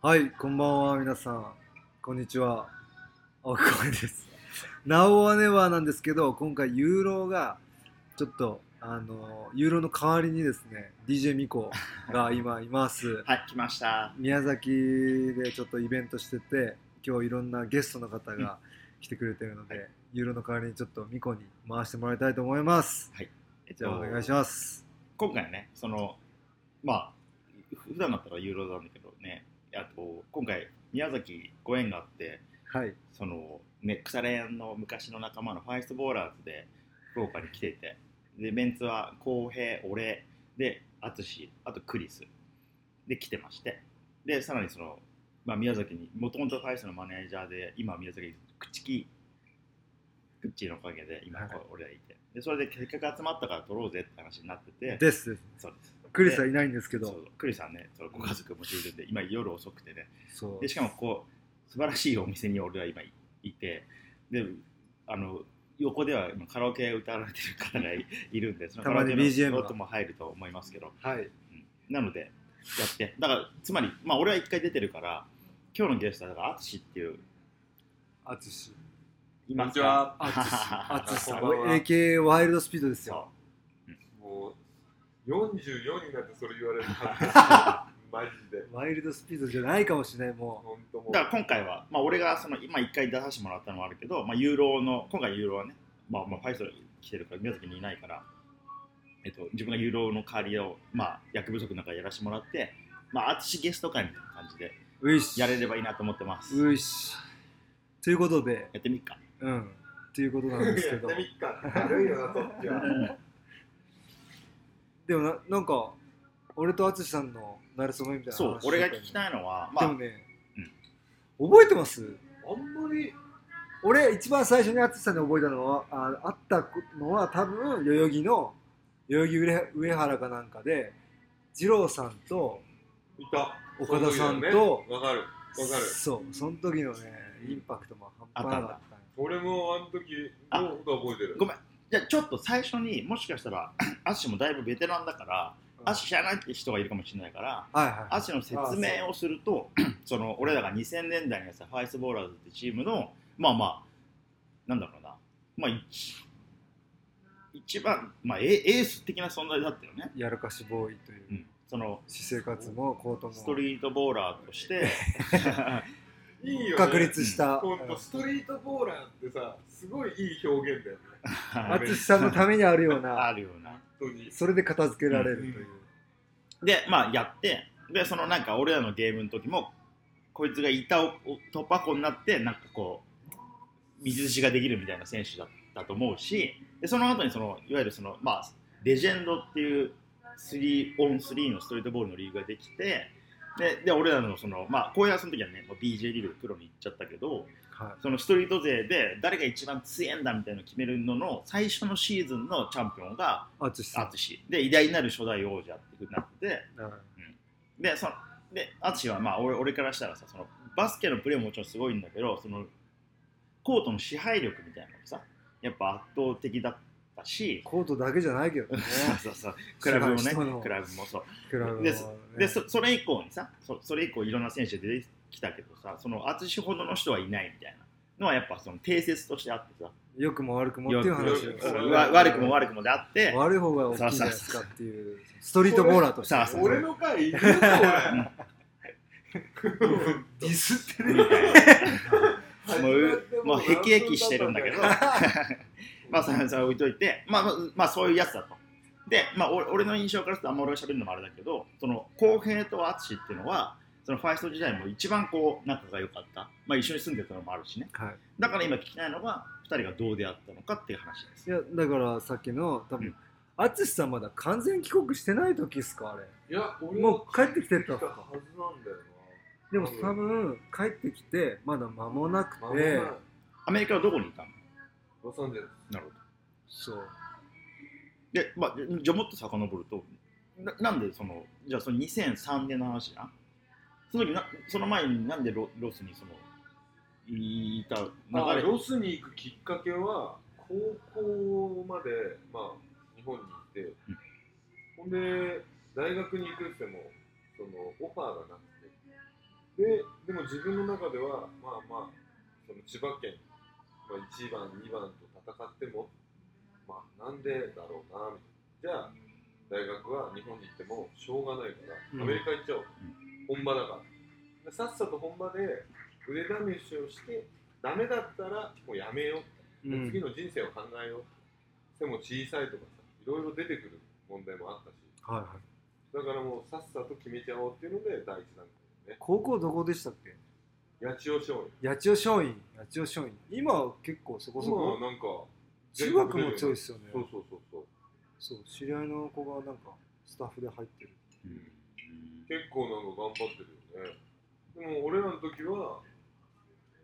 はい、こんばんは、皆さん。こんにちは。青木浩です。ナオはネバーなんですけど、今回ユーロが、ちょっと、あの、ユーロの代わりにですね、DJ ミコが今います。はい、来ました。宮崎でちょっとイベントしてて、今日いろんなゲストの方が来てくれてるので、ユーロの代わりにちょっとミコに回してもらいたいと思います。はい。えっじゃあお願いします。今回ね、その、まあ、普段だったらユーロなんだけどね、あと、今回、宮崎ご縁があって、はい。その、ね、腐れ縁の昔の仲間のファイストボーラーズで福岡に来ていて、で、メンツは浩平、俺、で、淳、あとクリスで来てまして、で、さらにその、まあ、宮崎に、もともとファイストのマネージャーで、今は宮崎に口木、クッチーのおかげで今はいこう俺らいて、で、それで結局集まったから取ろうぜって話になってて、ですです。そうです。クリスはいないんですけど。クリスはね、そのご家族もいるんで、今夜遅くてね、そう。でしかもこう素晴らしいお店に俺は今いいてであの横では今カラオケ歌われてる方がいいるんでそのたまにカラオケの音も入ると思いますけど、はい。うん。なのでやって。だからつまりまあ俺は一回出てるから今日のゲストはだから淳っていう。アツシ。いますこんにちは。アツシ。アツシさん。AK ワイルドスピードですそよ。もう44になってそれ言われるの恥ずマジで ワイルドスピードじゃないかもしれない、も本当もううだから今回は、まあ、俺がその今一回出させてもらったのはあるけど、まあ、ユーロの今回ユーロはね、まあ、まあファイスト来てるから宮崎にいないから、えっと、自分がユーロの代わりを、まあ、役不足の中やらせてもらってまあ淳ゲスト会みたいな感じで。やれればいいなと思ってます。ういし。ということで、やってみっか。うん。ということなんですけど やって。みっか軽いよなそっちはでもな、なんか、俺とアツシさんのなれそめみたいな話そう、俺が聞きい。たいのは、まあ、でもね、覚えてます？あんまり。俺、一番最初にアツシさんに覚えたのは、ああったのは多分、代々木の、代々木上上原かなんかで、二郎さんと、いた。岡田さんとそね。わかる。わかる。そう、その時のね、インパクトも半端なかった。ね。俺もあの時のこと覚えてる。ごめん。じゃあちょっと最初にもしかしたら、アッシュもだいぶベテランだから、アッシュ知らないって人がいるかもしれないから、はいはい。アッシュの説明をすると、その俺らが2000年代にやったファイスボーラーズってチームの、まあまあ、なんだろうな、まあ一一番、まあエエース的な存在だったよね。やらかしボーイという、うん、その私生活もコートも。ストリートボーラーとして、いいよね。確立した、ストリートボーラーってさすごいいい表現だよね。淳さんのためにあるよう あなるような。本当に。それで片付けられるという、で、まあ、やって、で、そのなんか、俺らのゲームの時も、こいつが板を突破口になって、なんかこう、水寿司ができるみたいな選手だったと思うし、で、その後にその、いわゆるその、まあ、レジェンドっていう、3 on 3のストリートボールのリーグができて、で、で俺らのその、まあ、こういうその時はね、もう BJ リーグでプロに行っちゃったけど、はそのストリート勢で誰が一番強いんだみたいなのを決めるのの最初のシーズンのチャンピオンがい淳で偉大なる初代王者ってなって。てうん。でそので淳はまあ俺俺からしたらさそのバスケのプレーももちろんすごいんだけどそのコートの支配力みたいなのもさやっぱ圧倒的だったし。コートだけじゃないけどね。そうそう クラブもね。クラブもそう。クラブはね。ででそそれ以降にさそそれ以降いろんな選手出てきたけどさその淳ほどの人はいないみたいなのはやっぱその定説としてあってさ。良くも悪くもっていう話悪くも悪くもであって。悪い方が大きいじゃないですかっていう。ストリートボーラーとして。俺の回いるよ俺。ディスってみるたいなもうもうへきへきしてるんだけどまあそ置いといてまあまあまあそういうやつだと。でまあ俺俺の印象からするとあんま俺が喋るのもあれだけどその公平と淳っていうのはそのファイスト時代も一番こう仲が良かった。まあ一緒に住んでたのもあるしね。はい。だから今聞きたいのが2人がどう出会ったのかっていう話です。いやだからさっきの多分うん。淳さんまだ完全帰国してない時っすかあれ。いや俺もう帰ってきてたはずなんだよでも多分帰ってきてまだ間もなくて。アメリカはどこにいたの？ロサンゼルス。なるほど。そう。で、まあ、じゃあもっと遡るとななんでそのじゃあその2003年の話じゃんその時なその前になんでロロスにそのいた流れ？あロスに行くきっかけは高校まで、まあ、日本にいて、うん。ほんで大学に行くってもそのオファーがなくて。ででも自分の中ではまあまあその千葉県、まあ、1番2番と戦ってもまあなんでだろうなみたいな。じゃあ大学は日本に行ってもしょうがないからうん。アメリカ行っちゃおう、本場だから。でさっさと本場で腕試しをしてダメだったらもうやめよう、うん。次の人生を考えよう。背も小さいとかさいろいろ出てくる問題もあったし。はいはい。だからもうさっさと決めちゃおうっていうので第一段階ね。高校どこでしたっけ？八千代松陰。八千代松陰八千代松陰。今は結構そこそ今こはなんか中学も強いですよね。そうそうそうそう。そう知り合いの子がなんかスタッフで入ってる。結構なんか頑張ってるよね。でも俺らの時は、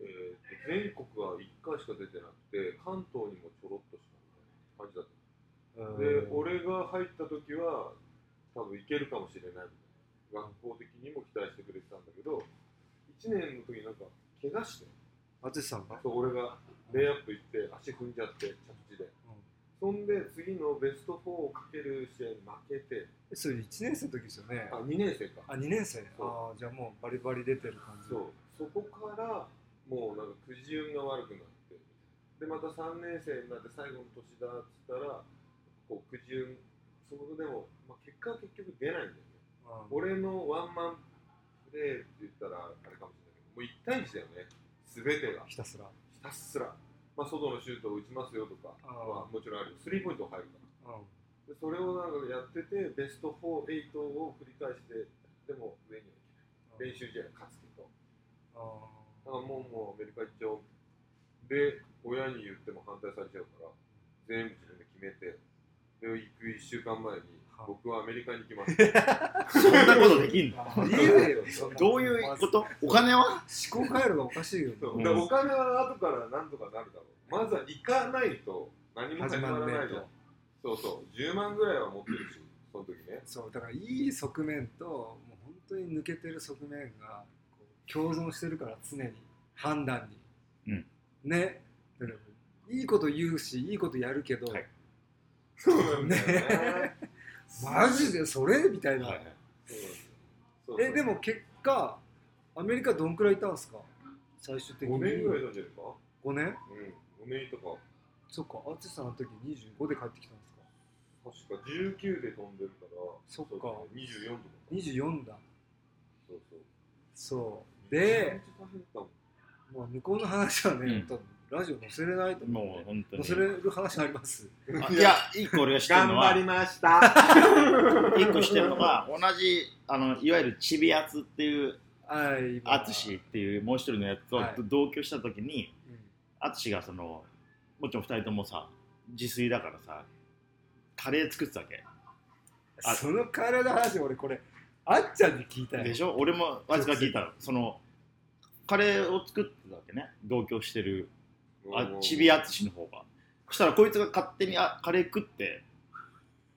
えーと全国は1回しか出てなくて関東にもちょろっとしかみたい。な感じだったで俺が入った時は多分いけるかもしれないみたいな。学校的にも期待してくれてたんだけど1年の時なんか怪我して。淳さんが？そう俺がレイアップ行って足踏んじゃって着地で。そんで次のベスト4をかける試合に負けて。えそれ1年生の時ですよね。あ2年生か。あ2年生。ああじゃあもうバリバリ出てる感じ。そう。そこからもうなんかくじ運が悪くなって。でまた3年生になって最後の年だっつったらこうくじ運そのでも、まあ、結果は結局出ないんだよね。あー俺のワンマンって言ったらあれかもしれないけどもう1対1だよね。全てが。ひたすら。ひたすら、まあ、外のシュートを打ちますよとかあー。はもちろんあるスリーポイント入るから。うんでそれをなんかやっててベスト4、8を繰り返してでも上には行けない。練習試合勝つけどあだからもうもうアメリカ行っちゃおうで親に言っても反対されちゃうから全部自分で決めて。で行く1週間前には僕はアメリカに行きますそんなことできんの？ーありえよ。どういうこと？お金は？思考回路がおかしいよお金は後からなんとかなるだろう。まずは行かないと何も始まらないじゃん。そうそう。10万ぐらいは持ってるしその時ね。そうだからいい側面ともう本当に抜けてる側面が共存してるから常に。判断に、うん。ね。だからいいこと言うしいいことやるけど、はい。そうなんだよね マジで？それ？みたいな、そうなんですよそうそうえでも結果アメリカどんくらいいたんですか？最終的に。5年ぐらいなんじゃないか？5年？うん5年とか。そっか淳さんの時25で帰ってきたんですか？確か19で飛んでるから。そっか。うだね。24とか。24だ。そうそう。そう。でめちゃ大変だったもん。もう向こうの話はね、うん。多分ラジオ載せれないと思う。もう本当に。載せれる話あります？あいや。一個俺が知ってるのはました。一個知ってるのは同じあのいわゆるちびやつっていうはい。今淳っていうもう一人のやつとはい。同居した時にうん。淳がそのもちろん二人ともさ自炊だからさカレー作ってたわけ。あその体の話俺これあっちゃんに聞いたよ。でしょ？俺もあいつから聞いたの。そのカレーを作ってたわけね。同居してるあちび淳の方が。そしたらこいつが勝手にあカレー食って。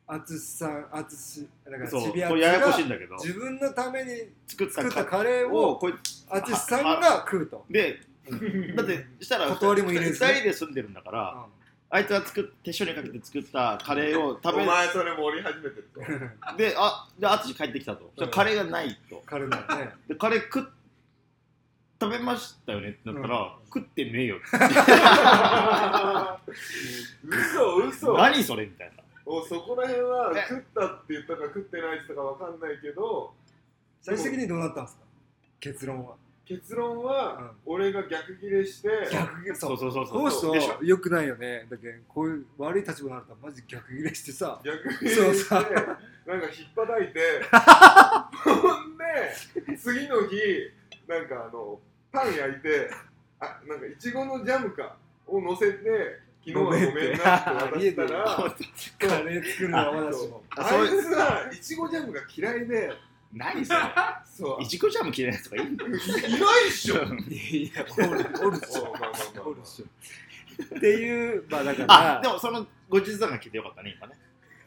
淳さん淳だからそうちびあつこれややこしいんがだけど。自分のために作った作ったカカレーををこいつ淳さんが食うと。でだってしたら断りも入れず2人で住んでるんだからあいつが作っ手塩にかけて作ったカレーを食べお前それ盛り始めてると。う んであで淳帰ってきたと、そしたらカレーがないと。彼のね。でカレー食っ食べましたよね。ってなったら、うん。食ってねえよ嘘嘘。何それみたいな。おそこら辺はえ食ったって言ったか食ってないって言ったかわかんないけど最終的にどうなったんですか？結論は。結論は俺が逆ギレして逆ギレそう。そうそうそうでしょ？よくないよね。だけどこういう悪い立場になるとマジ逆ギレしてさ。逆ギレそうしてそうなんか引っ叩いて ほんで次の日なんかあのパン焼いてあなんかいちごのジャムかを乗せて昨日はごめんなって渡したらカレー作るのは私もああそう。いつはいちごジャムが嫌いで何それ？そう。いちごジャム嫌いなやつがいいんだよいないっしょ。いやおるおるっしょ。おるっしょ。っていうまあだからあでもその後日談が聞いてよかったね今ね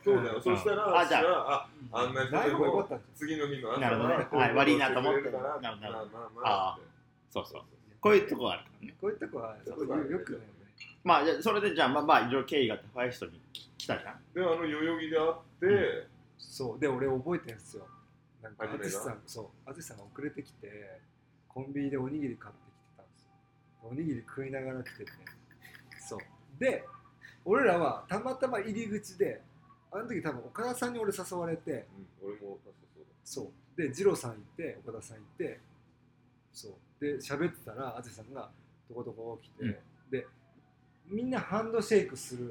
そうだよ、うん。そしたら、あじゃあ、あ、あんな人でも次の日の朝なるほどね。ははい悪いなと思ってるからなるほどまあまあそうそう。こういうとこがあるからね。こういった子はそういうよくないよね。まあじゃあそれでじゃあまあまあいろいろ経緯があってファイストに来たじゃん。で、あの代々木で会って、そう。で俺覚えてるんですよ。なんか淳さんそう。淳さんが遅れてきてコンビニでおにぎり買ってきてたんですよ。おにぎり食いながら来てて。そう。で俺らはたまたま入り口であの時多分岡田さんに俺誘われてうん、俺も確かそうだそう。で二郎さんいて岡田さんいてそう。で喋ってたら淳さんがどこどこ来て、うん。でみんなハンドシェイクするやん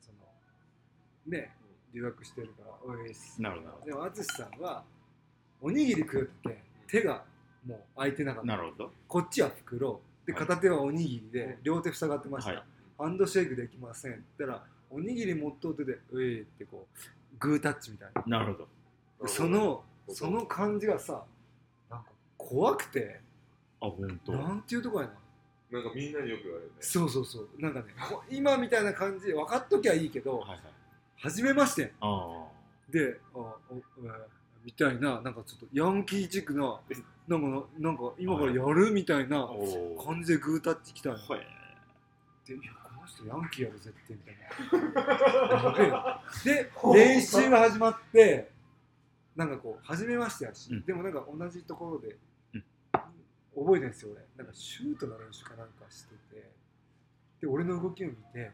そのね留学してるからおいっすなるほど。でも淳さんはおにぎり食うって手がもう空いてなかった。なるほど。こっちは袋。ではい。片手はおにぎりで両手塞がってました、はい。ハンドシェイクできませんって言ったらおにぎり持っとうてで「うい」ってこうグータッチみたいな。なるほど。でそのその感じがさなんか怖くてあ本当。なんていうとこやななんかみんなによく言われるね。そうそうそう。なんかねこ今みたいな感じで分かっときゃいいけどはいはい。初めまして。あであおうんみたいななんかちょっとヤンキーチックななんかななんか今からやるみたいあなおお感じでグータッチきたんよはいでいやヤンキーやろ絶対みたいな。で練習が始まってなんかこう初めましてやし、うん。でもなんか同じところで、うん。覚えてるんですよ俺。なんかシュートの練習かなんかしててで俺の動きを見て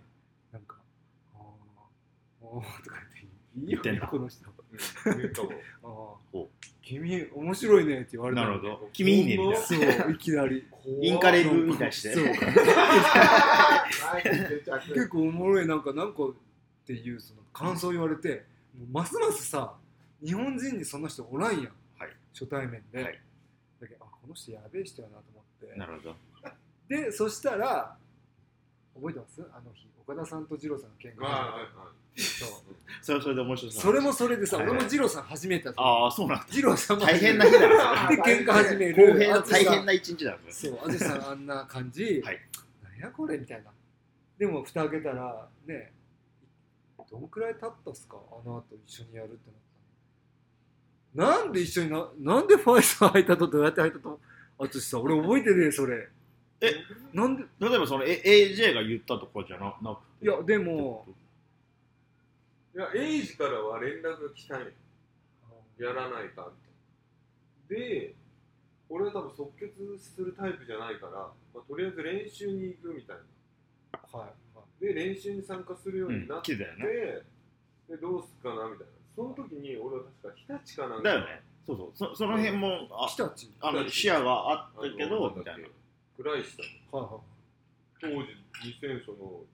なんか「あーあー」とか言って「いいよねこの人」うん 君面白いねって言われたのなるほど。君いいねみたいな。そういきなり。インカレ風みたいして。結構おもろいなんかなんかっていうその感想言われてますますさ日本人にそんな人おらんやん、はい。初対面で、はい。だけどあこの人やべえ人やなと思って。なるほど。でそしたら覚えてます？あの日岡田さんと二郎さんの喧嘩。そう。それはそれで面白そう。それもそれでさ、はい。はい俺も二郎さん初めてだったああそうなんだ。二郎さんも大変な日だねで喧嘩始める。公平な淳さん。大変な一日だね。そう、あじさんあんな感じ、はい。なんやこれみたいな。でも蓋開けたら、ね、どんくらい経ったっすか、あの後一緒にやるってなったの。なんで一緒にな、なんでファイザー入ったとどうやって入ったと？あとさ、俺覚えてねえ、それ。えなんで、例えばそのえ AJ が言ったとかじゃななくて？いや、でも、いやエイジからは連絡が来たんよやらないかみたいなで俺は多分即決するタイプじゃないから、まあ、とりあえず練習に行くみたいな。はい、はい。で練習に参加するようになって、うん来てたよね。でどうすっかなみたいな。その時に俺は確か日立かなんか。だよね。そうそう。そその辺もあ日立。あの視野があったけあどのみたいな倉石さんはい、はい。当時2000その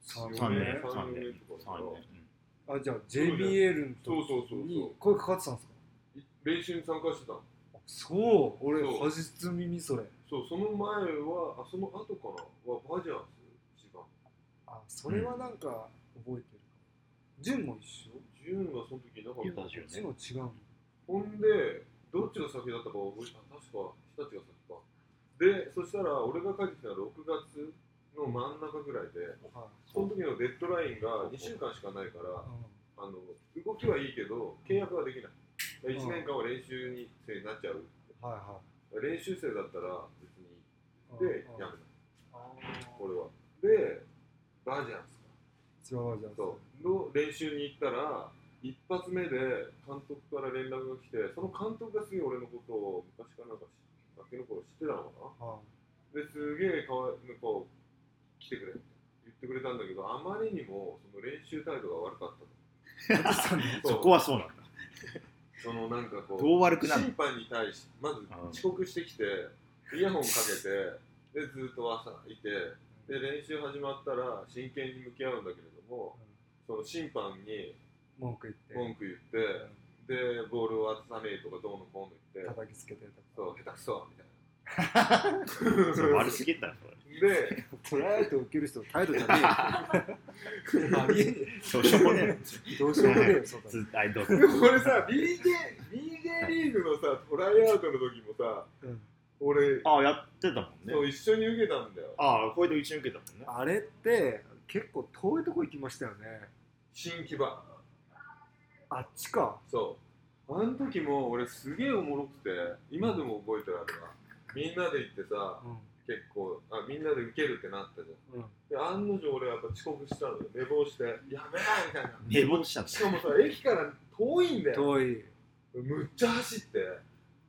三3年年三3年年とか。だから3年あ、じゃあ JBL のそうそうそうそう。時に声かかってたんですか？練習に参加してたそう、俺初耳それ。そうその前はあその後かなはバジャーズ一番あ、それはなんか覚えてるかも。純も一緒？純はその時いなかった純も違うの？ほんでどっちが先だったか覚えた確か日立が先。かでそしたら俺が帰ってきたのは6月の真ん中ぐらいではい。その時のデッドラインが2週間しかないからあの動きはいいけど契約はできない。1年間は練習に生になっちゃう。はいは練習生だったら別に。い。でうん。やめた。あ俺は。でバジャーズか。ー違うじゃん。そう。の練習に行ったら一発目で監督から連絡が来てその監督がすげえ俺のことを昔からなんかガキの頃知ってたのかな？はですげえかわいなんか来てくれって言ってくれたんだけどあまりにもその練習態度が悪かったのそこはそうなんだ。そのなんかこうどう悪くなる審判に対してまず遅刻してきてイヤホンかけてでずっと朝いてで練習始まったら真剣に向き合うんだけれどもその審判に文句言って。文句言ってでボールを渡さねえとかどうのこうの言って。叩きつけてとそう下手くそみたいな。悪すぎたよそれ。でトライアウト受ける人の態度じゃねえよ。ありえねそうしょうもねえ。どうしようもねえよ、そうだ。ずはいどうぞ。でも俺さ BJ, BJ リーグのさトライアウトの時もさうん。俺ああやってたもんね。そう一緒に受けたんだよ。ああこれで一緒に受けたもんね。あれって結構遠いとこ行きましたよね。新木場あっちか。そう。あの時も俺すげえおもろくて今でも覚えてるあれは。みんなで行ってさう結構あみんなで受けるってなったじゃん。ん。うん。で案の定俺はやっぱ遅刻したのよ。寝坊してやべえみたいな。寝坊しちゃったしかもさ駅から遠いんだよ。遠い。むっちゃ走って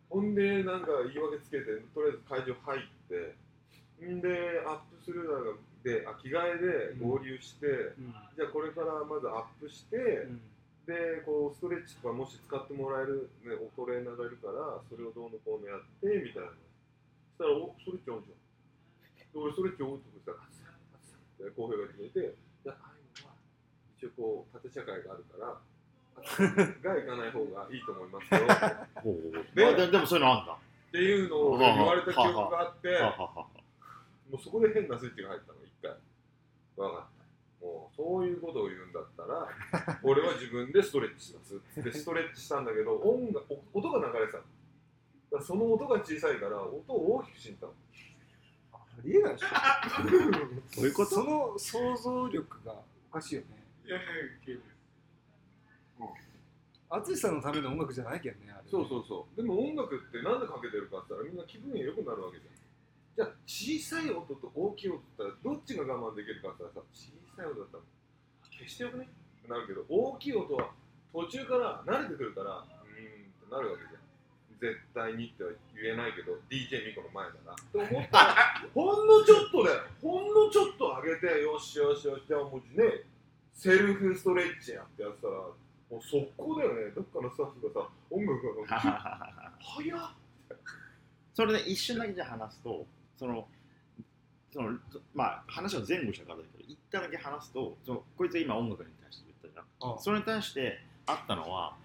ほんでなんか言い訳つけてとりあえず会場入ってんでアップするならであ着替えで合流して、うん。じゃあこれからまずアップして、うんでこうストレッチとかもし使ってもらえる、ね、おトレーナーがいるからそれをどうのこうのやってみたいな。そしたらおストレッチあるじゃん。で俺ストレッチを打ってしたら「あつさんあつさん」っ平が決めて「いやああいうのは一応こう縦社会があるからが行かない方がいいと思いますよ」であででもそういうのあんだ。ていうのを言われた記憶があってもうそこで変なスイッチが入ったの一回。分かったもうそういうことを言うんだったら俺は自分でストレッチします。でストレッチしたんだけど音がお音が流れてたの。その音が小さいから音を大きくしに行っありえないでしょ。どういうこと？その想像力がおかしいよね。たのいやいや淳さんのための音楽じゃないけんねあれそうそうそう。でも音楽ってなんでかけてるかって言ったらみんな気分が良くなるわけじゃん。じゃあ小さい音と大きい音って言ったらどっちが我慢できるかって言ったらさ小さい音だった。ら消してよくね？ってなるけど大きい音は途中から慣れてくるからうーんってなるわけじゃん。絶対にっては言えないけど DJ ミコの前だな。と思った。らほんのちょっとだよ。ほんのちょっと上げてよしよしよしじゃあもうね。セルフストレッチやってやってたらもう速攻だよね。どっかのスタッフがさ音楽が 早っ。それで一瞬だけじゃ話すとそのそのまあ話を前後したからだけど一旦だけ話すとそのこいつが今音楽に対して言ったじゃん。あそれに対してあったのは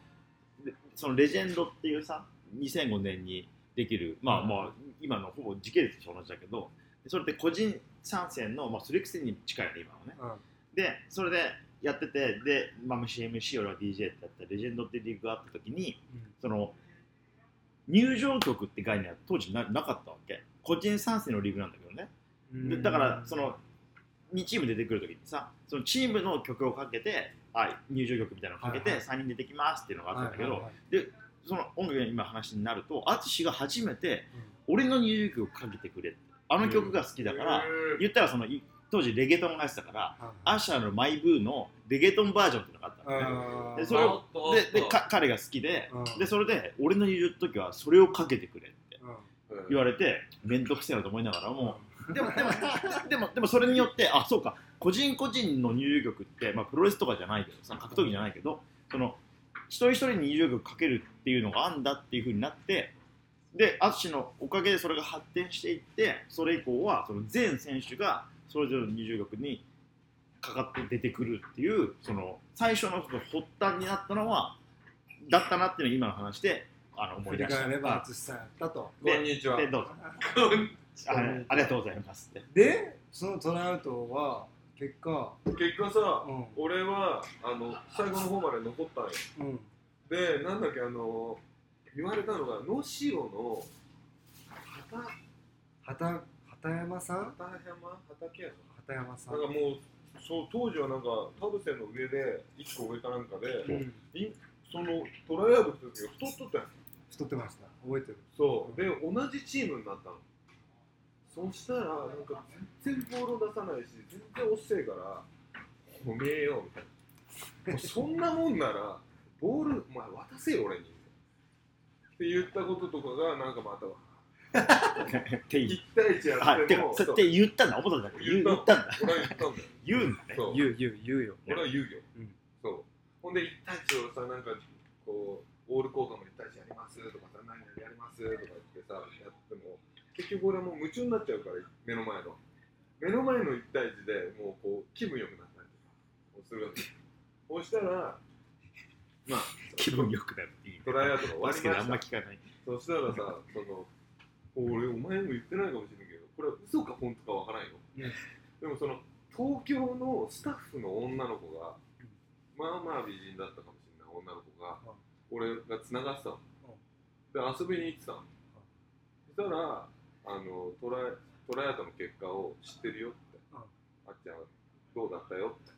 でそのレジェンドっていうさ2005年にできるまあまあ今のほぼ時系列と同じだけどでそれって個人参戦の、まあ、それくせに近いよね今のね。うん。でそれでやっててで、まあ、CMC 俺は DJ ってやったレジェンドってリーグがあった時にその入場曲って概念は当時ななかったわけ。個人参戦のリーグなんだけどねだからその2チーム出てくるときにさそのチームの曲をかけてあ入場曲みたいなのをかけてはいはい。3人出てきますっていうのがあったんだけど、はいはいはい。その音楽が今話になると淳が初めてうん。俺の入場曲をかけてくれってあの曲が好きだから、言ったらそのい当時レゲトンがやってたからはいアッシャーのマイブーのレゲトンバージョンっていうのがあったのねあー。でそれをででか彼が好きでうん。でそれで俺の入場の時はそれをかけてくれってうん。言われて面倒くせえなと思いながらも、でもでもでもでもそれによってあそうか。個人個人の入場曲って、まあ、プロレスとかじゃないけどさ格闘技じゃないけどその一人一人に入場曲かけるっていうのがあんだっていうふうになってで淳のおかげでそれが発展していってそれ以降はその全選手がそれぞれの入場曲にかかって出てくるっていうその最初のその発端になったのはだったなっていうのを今の話であの思振りい出した。返れば淳さんやったと。こんにちは。でどうぞ あありがとうございますって。でそのトライアウトは結果結果さうん。俺はあの最後の方まで残ったんよ。うん。でなんだっけあの言われたのが能代の畑畑畑山さん？畑山畑山畑山さん。なんかもうそう当時はなんか田臥の上で1個上かなんかで、うん。そのトライアウトした時は太っとったよ。太ってました。覚えてる。そう。で同じチームになったのそしたらなんか全然ボールを出さないし全然遅えから褒めようみたいな。もうそんなもんならボールお前渡せよ俺に。って言ったこととかがなんかまた って言う1対1やあっててもそう。って言ったんだ。思ったんだ言ったんだ。俺は言ったんだよ。言うんだね。そう。言う言う言うよ俺は言うよ、うん。そう。ほんで1対1をさなんかこうオールコートの1対1やりますとかさ何々やりますとか言ってさやっても結局俺はもう夢中になっちゃうから目の前の。目の前の1対1でもうこう気分良くなったりとかするわけ。そうしたらまあ気分良くなるっていいトライアウトが終わバスケであんりましたま聞かない。そしたらさその俺お前も言ってないかもしれないけどこれは嘘か本当かわからんよ、うん。でもその東京のスタッフの女の子が、まあまあ美人だったかもしれない女の子が、俺がつながってたの、で遊びに行ってたの、そしたらあのトライトライアウトの結果を知ってるよって、うん。あっちゃんどうだったよって。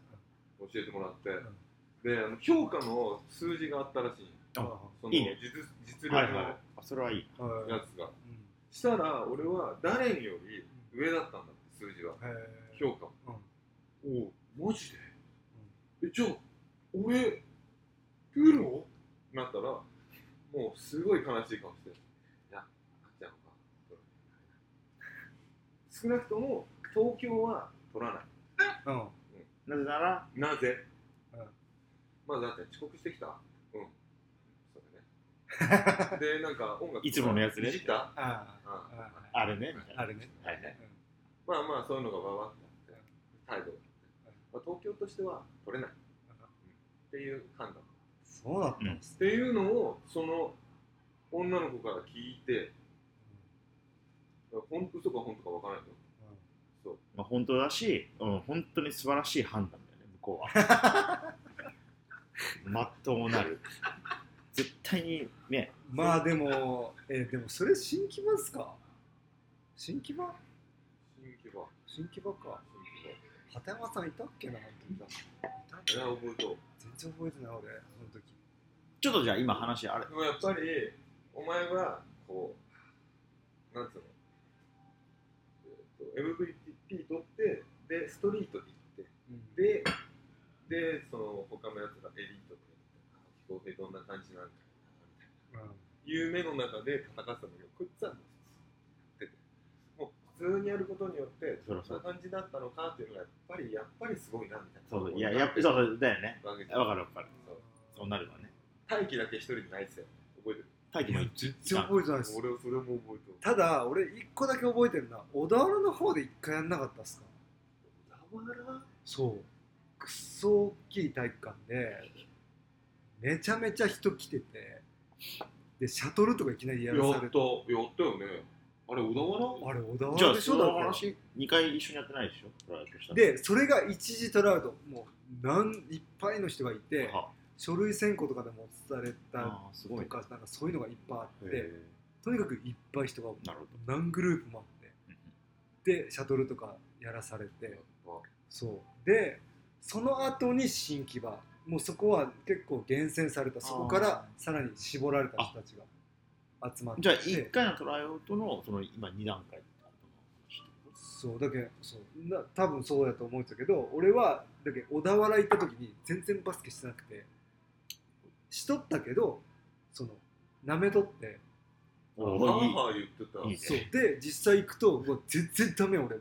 教えてもらって、ん。であの評価の数字があったらしいあそのいいね。実実力のはい。はいあそれはいい。はいやつが、うん。したら俺は誰により上だったんだって数字は。へ評価も、うん。おおマジで、えじゃあ俺プロなったらもうすごい悲しい顔して少なくとも東京は取らない。うん。なぜならなぜ、うん。まあだって遅刻してきた？うん。それね。でなんか音楽いつものやつね。いじった？ああ。ああ。あれね。みたいな。あれね。はいはいまあまあそういうのがわわってあって態度。があって、まあ、東京としては取れない、っていう判断。そうだったんですっていうのをその女の子から聞いて本当嘘か本当かわからないよそう。まあ、本当だし、うん、本当に素晴らしい判断だよね向こうは。まっとうなる。絶対にね。まあでもえーでもそれ新木場っすか？新木場？新規は新木場か。新規畑山さんいたっけなあの時。いたいたは覚えと全然覚えてない俺その時。ちょっとじゃあ今話あれでもやっぱりお前はこうなんつうの、MVP 取ってでストリートに行ってででその他のやつがエリートで気候平どんな感じなんかなみたいな。うん。夢の中で戦ってたんだけどこいつはっててもう普通にやることによってそんな感じだったのかっていうのがやっぱりやっぱりすごいなみたいな。そういややっぱそうそうだよね。わかるわかる。そう。そうなるわね。大気だけ一人で泣いてたよ。覚えてる大気も全然覚えてないです。俺それも覚えてる。ただ俺一個だけ覚えてるな小田原の方で一回やんなかったっすか小田原？そう。くっそ大きい体育館でめちゃめちゃ人来ててでシャトルとかいきなりやらされて。やったやったよね。あれ小田原？あれ小田じゃあ原でしょ？だからその話2回一緒にやってないでしょ？トライアウトしたの。でそれが一時トラウト。もうなんいっぱいの人がいては書類選考とかでもされたとかなんかそういうのがいっぱいあってへとにかくいっぱい人が何グループもあって。どでシャトルとかやらされて。そう。でその後に新木場。もうそこは結構厳選された。そこからさらに絞られた人たちが集まって。じゃあ1回のトライアウトのその今2段階そうだけどそう。な多分そうやと思うんだけど俺はだけど小田原行った時に全然バスケしてなくてしとったけどそのなめとって。あおいい母言ってた。いいねそう。で実際行くとうわ全然ダメ俺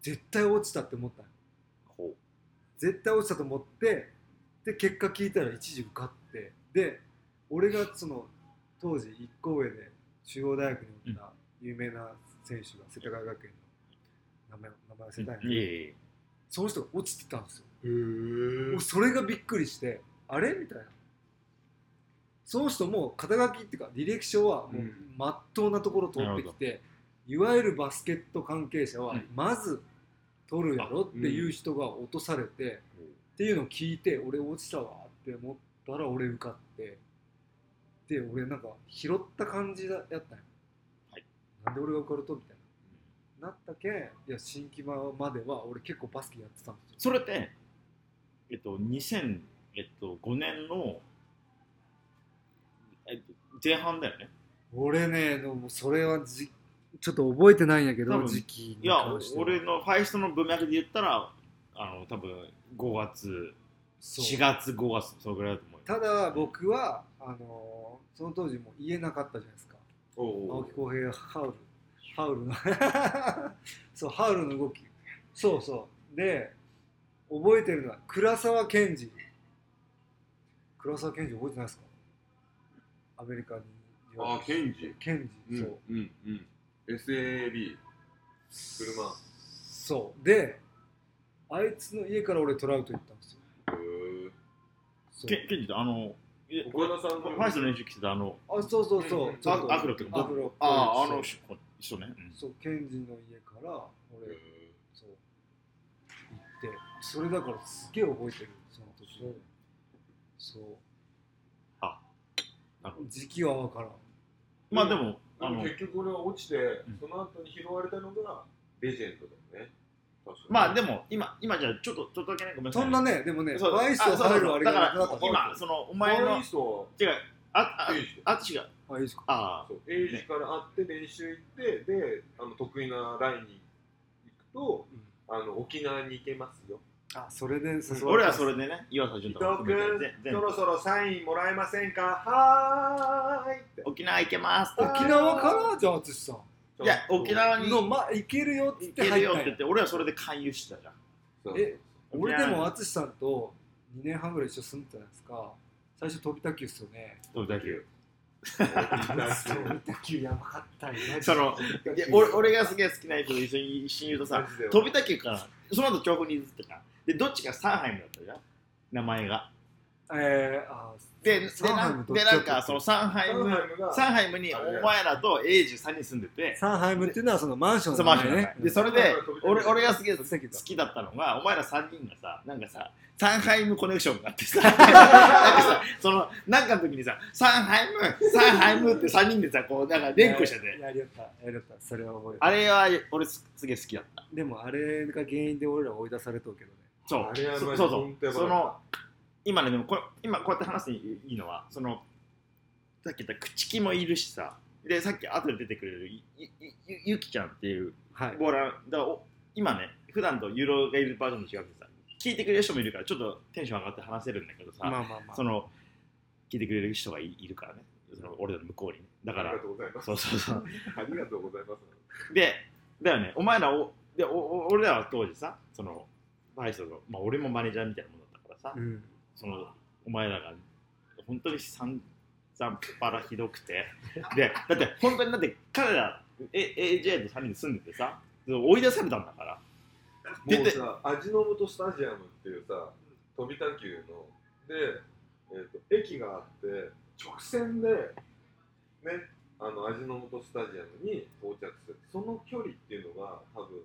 絶対落ちたって思った。のほう。絶対落ちたと思ってで結果聞いたら一時受かって。で俺がその当時1個上で中央大学におった有名な選手が世田谷学園の名前名前忘れたんやけどいえいえその人が落ちてたんですよ。へえそれがびっくりしてあれ？みたいなその人も肩書きっていうか履歴書はもううん。まっとうなところ通ってきて、いわゆるバスケット関係者はうんまず取るやろっていう人が落とされて、っていうのを聞いて俺落ちたわって思ったら俺受かってで俺なんか拾った感じだやったんよ、はい。なんで俺が受かるとみたいな。なったけんいや新木場までは俺結構バスケやってたんですよ。それってえっと2005年のえっと前半だよね。俺ねでもそれはじちょっと覚えてないんやけど時期にいや関しては。俺のファイストの文脈で言ったらあの多分5月そう。4月5月そのぐらいだと思うよ。ただ僕はあのーその当時もう言えなかったじゃないですか。おうおう。青木浩平ハウル。ハウルの そうハウルの動き。そうそう。で覚えてるのは倉沢健二倉沢健二覚えてないですか？アメリカにあケンジ。健二そう、うんうん。SAB 車。そう。であいつの家から俺トラウト行ったんですよ。へえそう。ケケンジってあのえ岡田さんの。ファイストの練習来てたあのあそうそうそう、うんちょっとアアクロっていうかアクロ。あああそう。の人人ね、うん。そうケンジの家からへ俺えそう。行って。それだからすげえ覚えてるその時。そう時期は分からん。まあでも結局俺は落ちて、ん。その後に拾われたのがレジェンドだよね。まあでも今今じゃあちょっとちょっとだけねごめんなさい。そんなねでもねそう。バイスあそうそうを入るあれだから今そのお前の違う。ああエイジあいいですか。あそう。エイジから会って練習行ってであの得意なラインに行くとあの沖縄に行けますよあそれで誘われたあ俺はそれでね岩佐潤とか含め君そろそろサインもらえませんか？はーいって。沖縄行けます沖縄から？じゃあ淳さん。いや沖縄にのま行けるよって言って行ける入ったんや。よって言って俺はそれで勧誘してたじゃん。え俺でも淳さんと2年半ぐらい一緒に住んでたじゃないですか？最初飛び卓球っすよね。飛び卓球飛びやばかったよねそのいや俺俺がすげえ好きな人と一緒に親友とさ飛田給からその後調布に移ってたでどっちかサンハイムだったじゃん？名前が。えー、あででなでなんかそのサンハイムサンハイムにお前らとエイジ3人住んでて。サンハイムっていうのはそのマンションのマンションの中ね。でそれで俺俺がすげえ好きだったのがお前ら3人がさなんかさサンハイムコネクションがあってさ。なんかさそのなんかの時にさサンハイムサンハイムって3人でさこうなんか連呼してて。やりよったやりよった。それは覚えてる。あれは俺すすげえ好きだった。でもあれが原因で俺ら追い出されとうけどねそう。あれはそそうそう。その今ねでもこれ今こうやって話していいのはそのさっき言った口木もいるしさ。でさっき後で出てくれるゆゆゆゆきちゃんっていうはい。ボーラー。だからお今ね普段とユーロがいるバージョンと違ってさ聞いてくれる人もいるからちょっとテンション上がって話せるんだけどさ、まあまあまあ。その聞いてくれる人がいいるからね。その俺らの向こうにね。だからありがとうございます。そうそうそう。ありがとうございます。でだよね。お前らおでおお俺らは当時さそのバイソの、まあ、俺もマネージャーみたいなものだったからさ、うん。そのお前らが本当に散々パラひどくて。でだって本当にだって彼らえ AJ と3人で住んでてさ追い出されたんだから。でもうさ味の素スタジアムっていうさ飛び卓球ので、えー、と駅があって直線でねあの味の素スタジアムに到着する。その距離っていうのが多分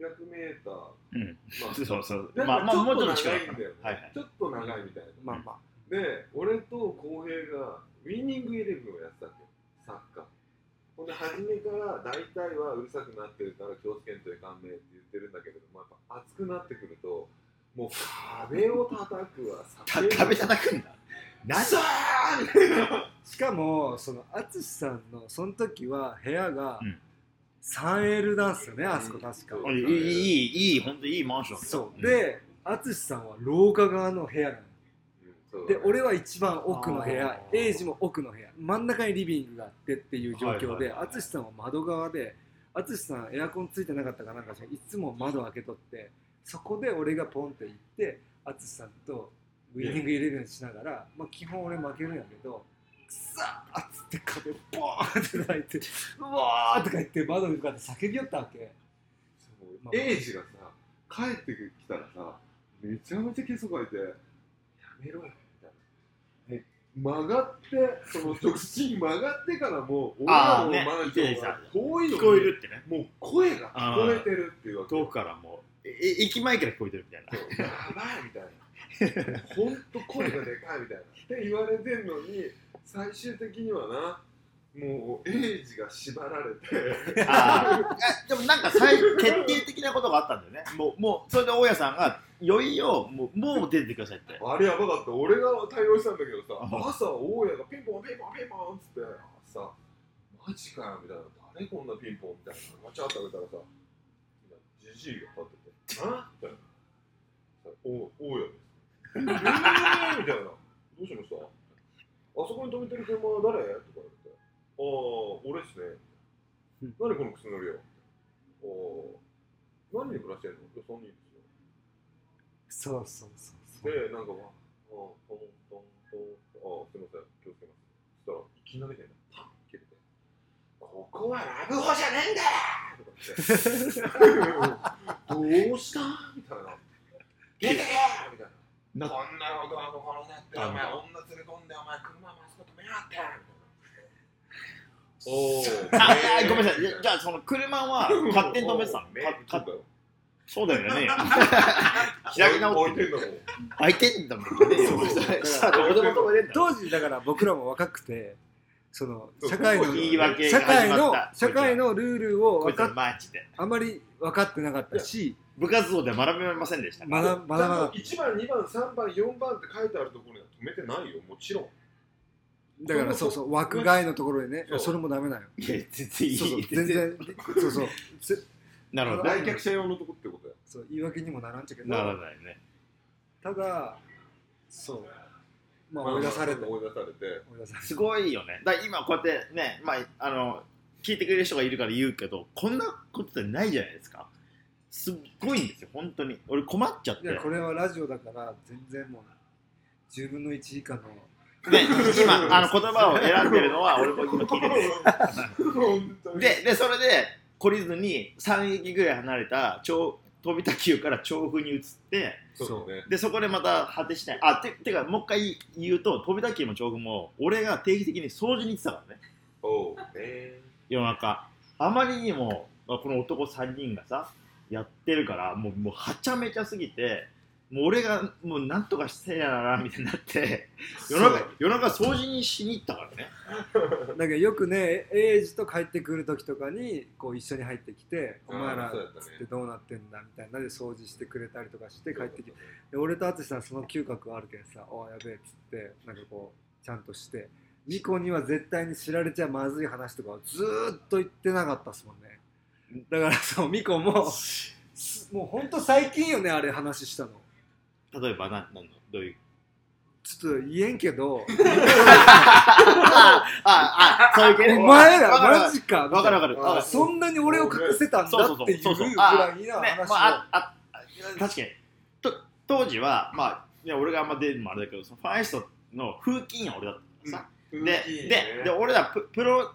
600メーター。うん。まあ そうそう。なんまあまあもうちょっとか近い長いんだよね、はいはい。ちょっと長いみたいな、まあまあ。で俺と浩平がウィニングイレブンをやってたわけよ。サッカー。ほんで初めから大体はうるさくなってるから気をつけんといかんねって言ってるんだけれどもやっぱ熱くなってくるともう壁を叩くわ。た壁叩くんだ。何さあみたいなしかもその淳さんのその時は部屋がうん 3L なんすよね、あそこ確か、うん。いいいいいい本当にいいマンションそう。で淳さんは廊下側の部屋なの。で俺は一番奥の部屋。エイジも奥の部屋。真ん中にリビングがあってっていう状況で淳さんは窓側で淳さんエアコンついてなかったかなんかいつも窓開けとってそこで俺がポンって行って淳さんとウィニングイレブンしながら、まあ、基本俺負けるんやけどくさーっつって壁ボーンって叩いてうわーとか言って窓に向かって叫びよったわけ。そうまあエイジがさ帰ってきたらさめちゃめちゃ結束いてやめろよみたいな。もう曲がってその直進曲がってからもう俺らのンションが遠いの聞こえにるってね。もう声が聞こえてるっていうわけ遠くからもうええ駅前から聞こえてるみたいな。やばいみたいなほんと声がでかいみたいなって言われてんのに最終的にはなもうエイジが縛られて。あー。いやでもなんか最決定的なことがあったんだよね。もうもうそれで大家さんがいよいよもうもう出てくださいって。あれやばかった。俺が対応したんだけどさあ朝大家がピンポンピンポンピンポンっつってさマジかよみたいな。誰こんなピンポンみたいなガチャって開けたらさじじいが立ってて「あみたいなさ「お大家です」えーみたいな「どうしました?」あそこに止めてる車は誰？とか言って「ああ俺っすね。うん。何この靴乗りよ」ああ何人暮らしてんの?」いや3人ですよ。そうそうそうそう。で、なんか、まあ、あトントントンあ、すみません、気をつけます。そしたら、いきなりね、パン切れて、ここはラブホじゃねえんだよ！とか言って、どうした？みたいな。出てけ！みたいな。なこんなことあのこのねって、お前、女連れ込んで、お前、車回すことめやがっておー。ああごめんなさい。じゃあその車は 勝手に止めてたの。めかかそうだよね。開き直って。開いてんだもん当時だから僕らも若くてその社会の社会の社会のルールをあまり分かってなかったし部活動で学べませんでした学学ばなかっ1番、2番、3番、4番って書いてあるところには止めてないよ、もちろん。ただからそうそう枠外のところでね。そう。それもダメだよ。いや全然いい。そうそう 全然。そうそう。ぜなるほど。来客者用のとこってことや。そう言い訳にもならんちゃけど。ならないね。ただそう。まあ追い出されて。追追い出されて。い出されて。すごいよね。だから今こうやってねまああの聞いてくれる人がいるから言うけどこんなことってないじゃないですかすっごいんですよ本当に。俺困っちゃって。いやこれはラジオだから全然もう10分の1以下の。で今あの言葉を選んでるのは俺も今聞いてる。ででそれで懲りずに3駅ぐらい離れた超飛び田急から調布に移ってそうだね。でそこでまた果てしない。あててかもう一回言うと飛び田急も調布も俺が定期的に掃除に行ってたからね。おうね。夜中。あまりにもまあこの男3人がさやってるからもうもうはちゃめちゃすぎてもう俺がもうなんとかしてやらなみたいになって夜中夜中掃除にしに行ったからね。だけどよくねエイジと帰ってくる時とかにこう一緒に入ってきて「お前らつってどうなってんだ」みたいなで掃除してくれたりとかして帰ってきて。で俺と淳さんその嗅覚あるけどさ「おいやべえ」っつってなんかこうちゃんとして。ミコには絶対に知られちゃまずい話とかをずーっと言ってなかったっすもんねだからそうミコもすもうほんと最近よねあれ話したの。例えばななんのどういう？ちょっと言えんけど。あああそういう系？ねお前らわかるマジか。わかるわかる。あわかる。そんなに俺を隠せたんだそうそうっていうぐそう。そうらいなね話を、まあ、ああ確かに。と当時はまあいや俺があんま出るのもあれだけどそのファイストの風紀委員は俺だったからさ、ででで俺らププロ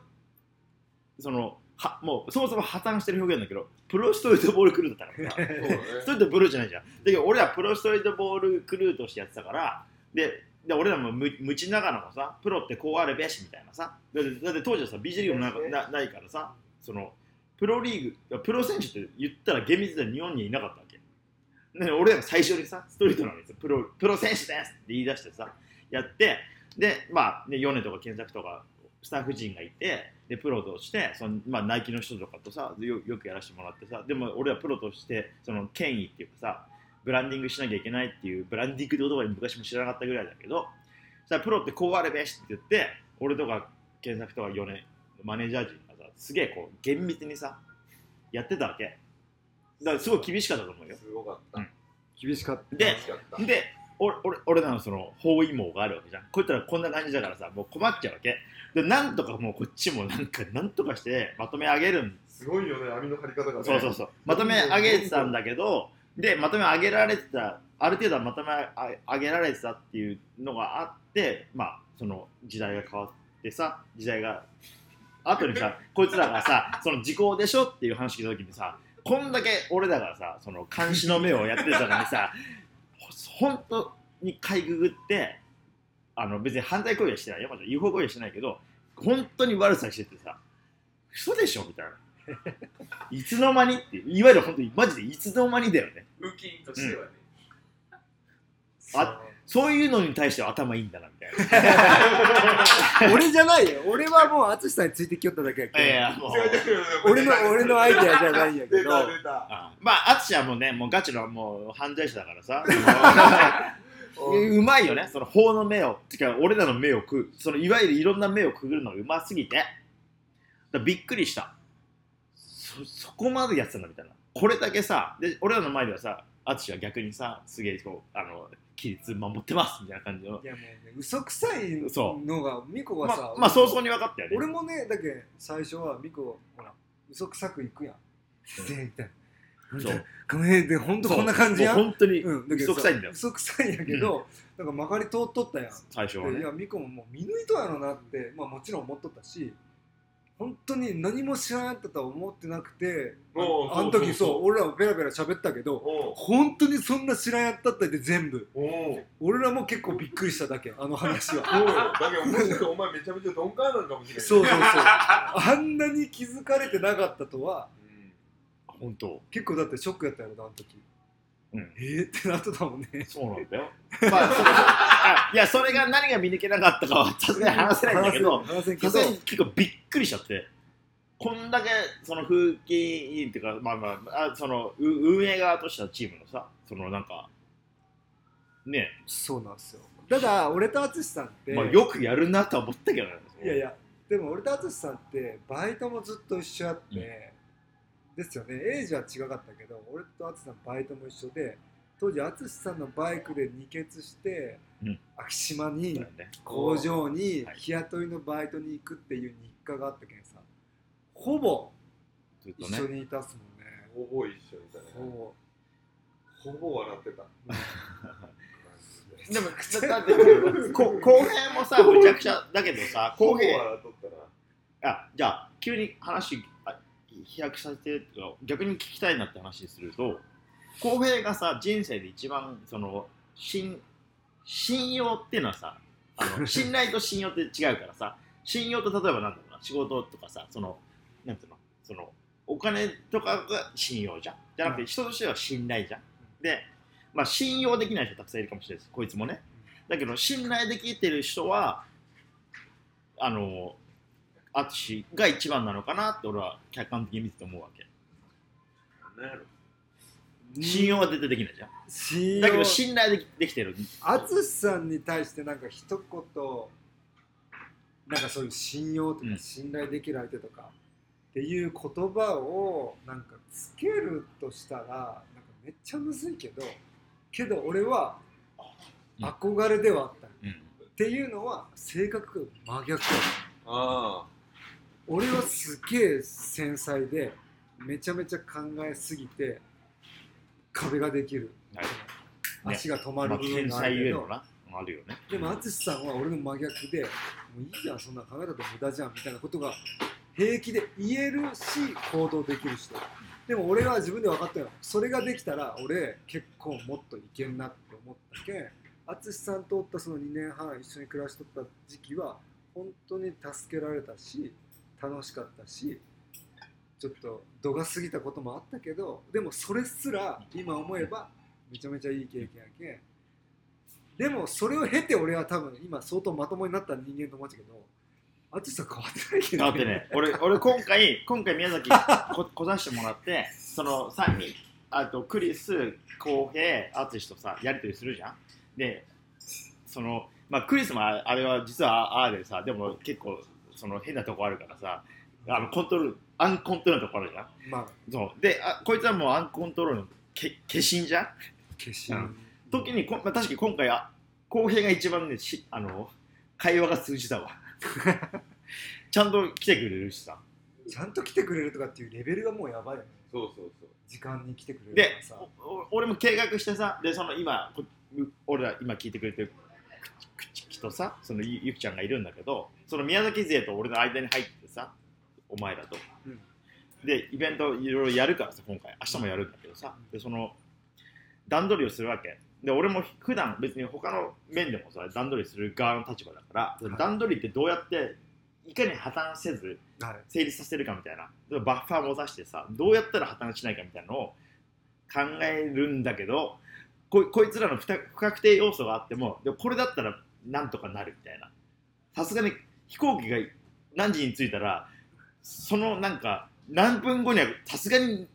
そのはもうそもそも破綻してる表現だけどプロストリートボールクルーだったから ストリートブルーじゃないじゃん。だけど俺らプロストリートボールクルーとしてやってたからでで俺らもむ無知ながらもさプロってこうあるべしみたいなさ。だってだって当時はさ BJ リーグもななないからさそのプロリーグプロ選手って言ったら厳密で日本にいなかったわけ。で俺らが最初にさストリートなんですよプロプロ選手ですって言い出してさやってでまあね米とか検索とかスタッフ陣がいてでプロとしてその、まあ、ナイキの人とかとさよよくやらせてもらってさでも俺はプロとしてその権威っていうかさブランディングしなきゃいけないっていうブランディングって言葉に昔も知らなかったぐらいだけどそしたらプロってこうあれべしって言って俺とか検索とか4年マネージャー陣がさすげえこう厳密にさやってたわけ。だからすごい厳しかったと思うよ。すごかった。うん。厳しかった。でで俺俺俺らのその包囲網があるわけじゃん。こういったらこんな感じだからさもう困っちゃうわけでなんとかもうこっちもなんかなんとかしてまとめ上げるんすごいよね網の張り方がね。そうそうそう。まとめ上げてたんだけどでまとめ上げられてたある程度はまとめ上げられてたっていうのがあってまあその時代が変わってさ時代が後にさ こいつらがさその時効でしょっていう話聞いた時にさこんだけ俺らがさその監視の目をやってたのにさ ほ本当にかいくぐってあの別に犯罪行為はしてないよ。まだ違法行為はしてないけど本当に悪さしててさ嘘でしょみたいな。いつの間にっていう。いわゆる本当にマジでいつの間にだよね。風紀としてはね、あそういうのに対しては頭いいんだなみたいな。俺じゃないよ。俺はもう淳さんについてきよっただけやけ。どいやいやもう。俺の俺のアイデアじゃないんやけ出ど。た出たあまあ淳はもうねもうガチのもう犯罪者だからさ うまいよね。その法の目をてか俺らの目をくそのいわゆるいろんな目をくぐるのがうますぎて。だびっくりした。そそこまでやってたんだみたいな。これだけさで俺らの前ではさ淳は逆にさすげえこうあの規律守ってますみたいな感じの。いやもうね嘘くさいそのがミコがまさあまあ早々に分かったよね。俺もねだけ最初はミコほら嘘くさくいくやん。先生 みたいなそう。この辺で本当こんな感じや？そうん本当にうん、だけどさ嘘くさいんだよ。嘘くさいんやけど、なんかまかり通っとったやん。最初はね。でいやミコももう見抜いとやろなって、まあ、もちろん思っとったし本当に何も知らんやったとは思ってなくてあおうあの時そう俺らもベラベラ喋ったけどおう。本当にそんな知らんやったったって全部。おう。俺らも結構びっくりしただけあの話は。おう。だけどもしかしてお前めちゃめちゃ鈍感なのかもしれないそうそうそう。あんなに気づかれてなかったとはうん本当。結構だってショックやったやろなあの時。うん。えー、ってなってたもんね。そうなんだよ。まあ、それあいや、それが何が見抜けなかったかはさすがに話せないんだけど、話せんけど。さすがに結構びっくりしちゃって、こんだけその風紀委員っていうか、まあまあ、あそのう運営側としてのチームのさ、そのなんか、ね、そうなんですよ。ただ俺と淳さんって、まあ、よくやるなとは思ったけどね。いやいやでも俺と淳さんってバイトもずっと一緒やって、ですよね。エイジは違かったけど俺と淳さんバイトも一緒で当時淳さんのバイクで二欠して、うん。昭島に工場にはい。日雇いのバイトに行くっていう日課があったけんさほぼずっとね。一緒にいたっすもんね。ほぼ一緒にいたね。ほぼほぼ笑ってた。でも だってこ公平もさむちゃくちゃだけどさほぼ公平笑っとったらあじゃあ急に話あ飛躍させて逆に聞きたいなって話すると浩平がさ人生で一番その信信用っていうのはさあの 信頼と信用って違うからさ信用と例えばなんだろうな仕事とかさそのなんていうのそのお金とかが信用じゃん。じゃなくて人としては信頼じゃん。でまあ信用できない人たくさんいるかもしれないです。こいつもね。だけど信頼できてる人はあの淳が一番なのかなって俺は客観的に見てて思うわけ。なんやろ信用は絶対できないじゃん。信用。だけど信頼できできてる。淳さんに対してなんか一言なんかそういう信用とかうん。信頼できる相手とかっていう言葉をなんかつけるとしたらなんかめっちゃむずいけどけど俺はうん。憧れではあった、うん。っていうのは性格が真逆。だあ俺はすげえ繊細でめちゃめちゃ考えすぎて壁ができる、はい。足が止ままある部分があるけど、ゆえのな。あるよね。でも淳さんは俺の真逆でもういいじゃんそんな考えたって無駄じゃんみたいなことが平気で言えるし行動できる人。でも俺は自分で分かったよ。それができたら俺結構もっといけんなって思ったけん淳さんとおったその2年半一緒に暮らしとった時期は本当に助けられたし楽しかったしちょっと度が過ぎたこともあったけどでもそれすら今思えばめちゃめちゃいい経験やけん。でもそれを経て俺は多分今相当まともになった人間と思ったけど淳さん変わってないけどだってね俺俺今回今回宮崎こ来させてもらってその3人あとクリス浩平淳とさやり取りするじゃん。でそのまあクリスもああれは実はああでさでも結構その変なとこあるからさあのコントロールアンコントロールのとこあるじゃん？まあ。そう。であこいつはもうアンコントロールのけ化身じゃん？化身、うん。時にこ、まあ、確かに今回あ浩平が一番ねしあの会話が通じたわ。ちゃんと来てくれるしさ。ちゃんと来てくれるとかっていうレベルがもうやばいよね。そうそうそう。時間に来てくれるで俺も計画してさでその今こ俺ら今聞いてくれてるとさそのゆゆきちゃんがいるんだけどその宮崎勢と俺の間に入ってさお前らと、うん。でイベントいろいろやるからさ今回。明日もやるんだけどさ。でその段取りをするわけ。で俺も普段別に他の面でもさ段取りする側の立場だから、その段取りってどうやっていかに破綻せずはい。成立させるかみたいなバッファーも出してさどうやったら破綻しないかみたいなのを考えるんだけどここいつらの不確定要素があってもでもこれだったらなんとかなるみたいな。さすがに飛行機が何時に着いたらそのなんか何分後にはさすがに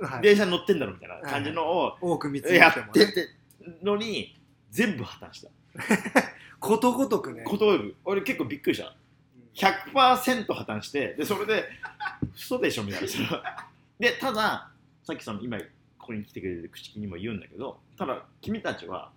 はい。電車に乗ってんだろみたいな感じのを多く見つやけてもね。っててのに全部破綻した。ことごとくね。ことごとく。俺結構びっくりした。100%破綻してでそれで嘘でしょみたいな。でたださっきその今ここに来てくれてる口木にも言うんだけどただ君たちは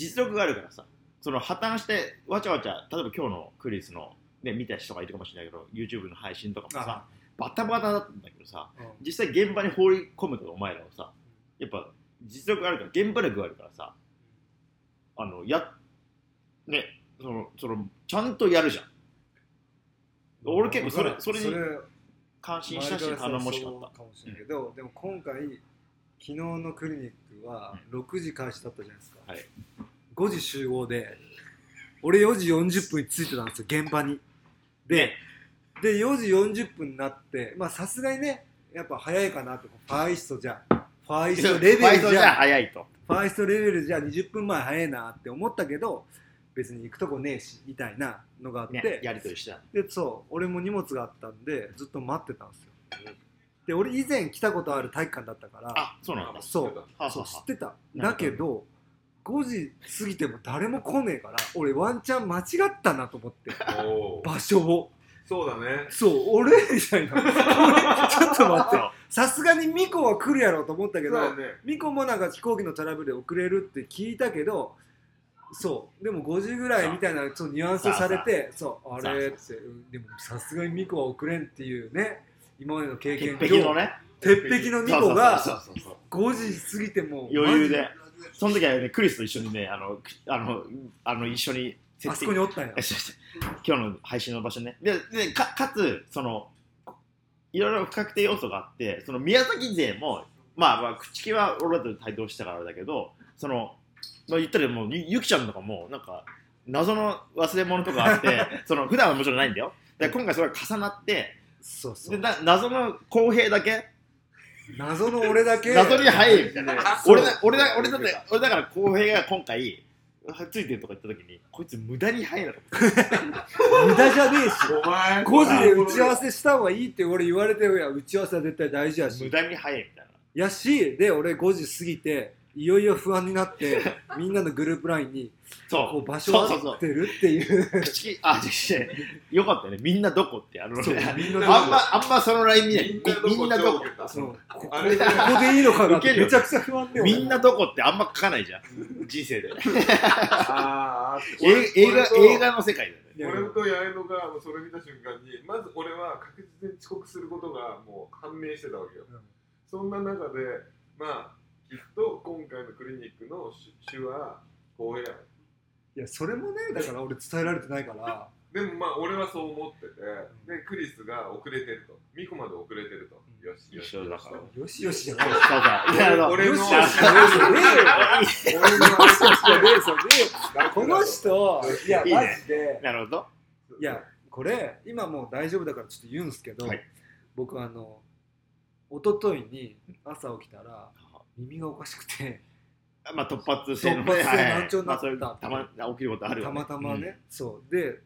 実力があるからさ。その破綻してわちゃわちゃ例えば今日のクリスの、ね、見た人がいるかもしれないけど YouTube の配信とかもさバタバタだったんだけどさうん。実際現場に放り込むとお前らはさやっぱ実力があるから現場力があるからさあのやねそのそのちゃんとやるじゃん。俺結構それそれに感心したし頼もしかっそうかもしれないけど、でも今回昨日のクリニックは6時開始だったじゃないですか、たはい5時集合で俺4時40分に着いてたんですよ現場に。でで4時40分になってまあさすがにねやっぱ早いかなと。ファーイストじゃファーイスト レベルじゃ早いと。ファーイストレベルじゃ20分前早いなって思ったけど別に行くとこねえしみたいなのがあって、ねやりとりしてたでそう俺も荷物があったんでずっと待ってたんですよ。で俺以前来たことある体育館だったからあそうなんだ。そうそう知ってた。だけど5時過ぎても誰も来ねえから俺ワンチャン間違ったなと思って。場所を。そうだね。そう俺みたいな。ちょっと待って。さすがにミコは来るやろうと思ったけどそうだね。ミコもなんか飛行機のトラブルで遅れるって聞いたけどそう。でも5時ぐらいみたいなちょっとニュアンスをされてそうあれって。うんでもさすがにミコは遅れんっていうね今までの経験鉄壁のね。鉄壁のミコがそうそうそうそう5時過ぎても余裕でその時はねクリスと一緒にねあのくあのあの一緒にあそこにおったんや。今日の配信の場所ね。ででかかつそのいろいろ不確定要素があってその宮崎勢もまあまあ口木は俺らと帯同したからだけどそのまあ言ったらもうゆゆきちゃんとかもなんか謎の忘れ物とかあって その普段はもちろんないんだよ。で今回それが重なってそうそう。でな謎の公平だけ謎の俺だけ。謎に早いみたいな。俺だ俺だ俺だって俺だから公平が今回ついてるとか言った時にこいつ無駄に早いなと思って無駄じゃねえし。お前。5時で打ち合わせした方がいいって俺言われてるやん。打ち合わせは絶対大事やし。無駄に早いみたいな。やしで俺5時過ぎていよいよ不安になってみんなのグループラインにそう。こう場所合ってるっていう。口あ、違うよかったよね。みんなどこって。あのね、みんなま、あんまそのライン見ない。みみんなどこそう。ここあれ。ここでいいのかなっめちゃくちゃ不安でみんなどこってあんま書かないじゃん。人生で。ああ映 映画、映画の世界だよね。俺と八重野がそれ見た瞬間にまず俺は確実に遅刻することがもう判明してたわけよ、うん。そんな中でまあきっと今回のクリニックの手手は公平やいやそれもねだから俺伝えられてないから。でもまあ俺はそう思っててでクリスが遅れてると。ミコまで遅れてると、よしよし。一緒だから。よしよしじゃない。そうそう。いや、あの、俺のよしよしじゃねえよねえよ俺のよしよしじゃねえよこの人。いやいいね。マジで。なるほど。いやこれ今もう大丈夫だからちょっと言うんですけど、はい。僕あの一昨日に朝起きたら耳がおかしくて。まあ、突発性の突発性はいはい。難聴になった。まあそういうたま起きることあるよたね。またまね、そう。で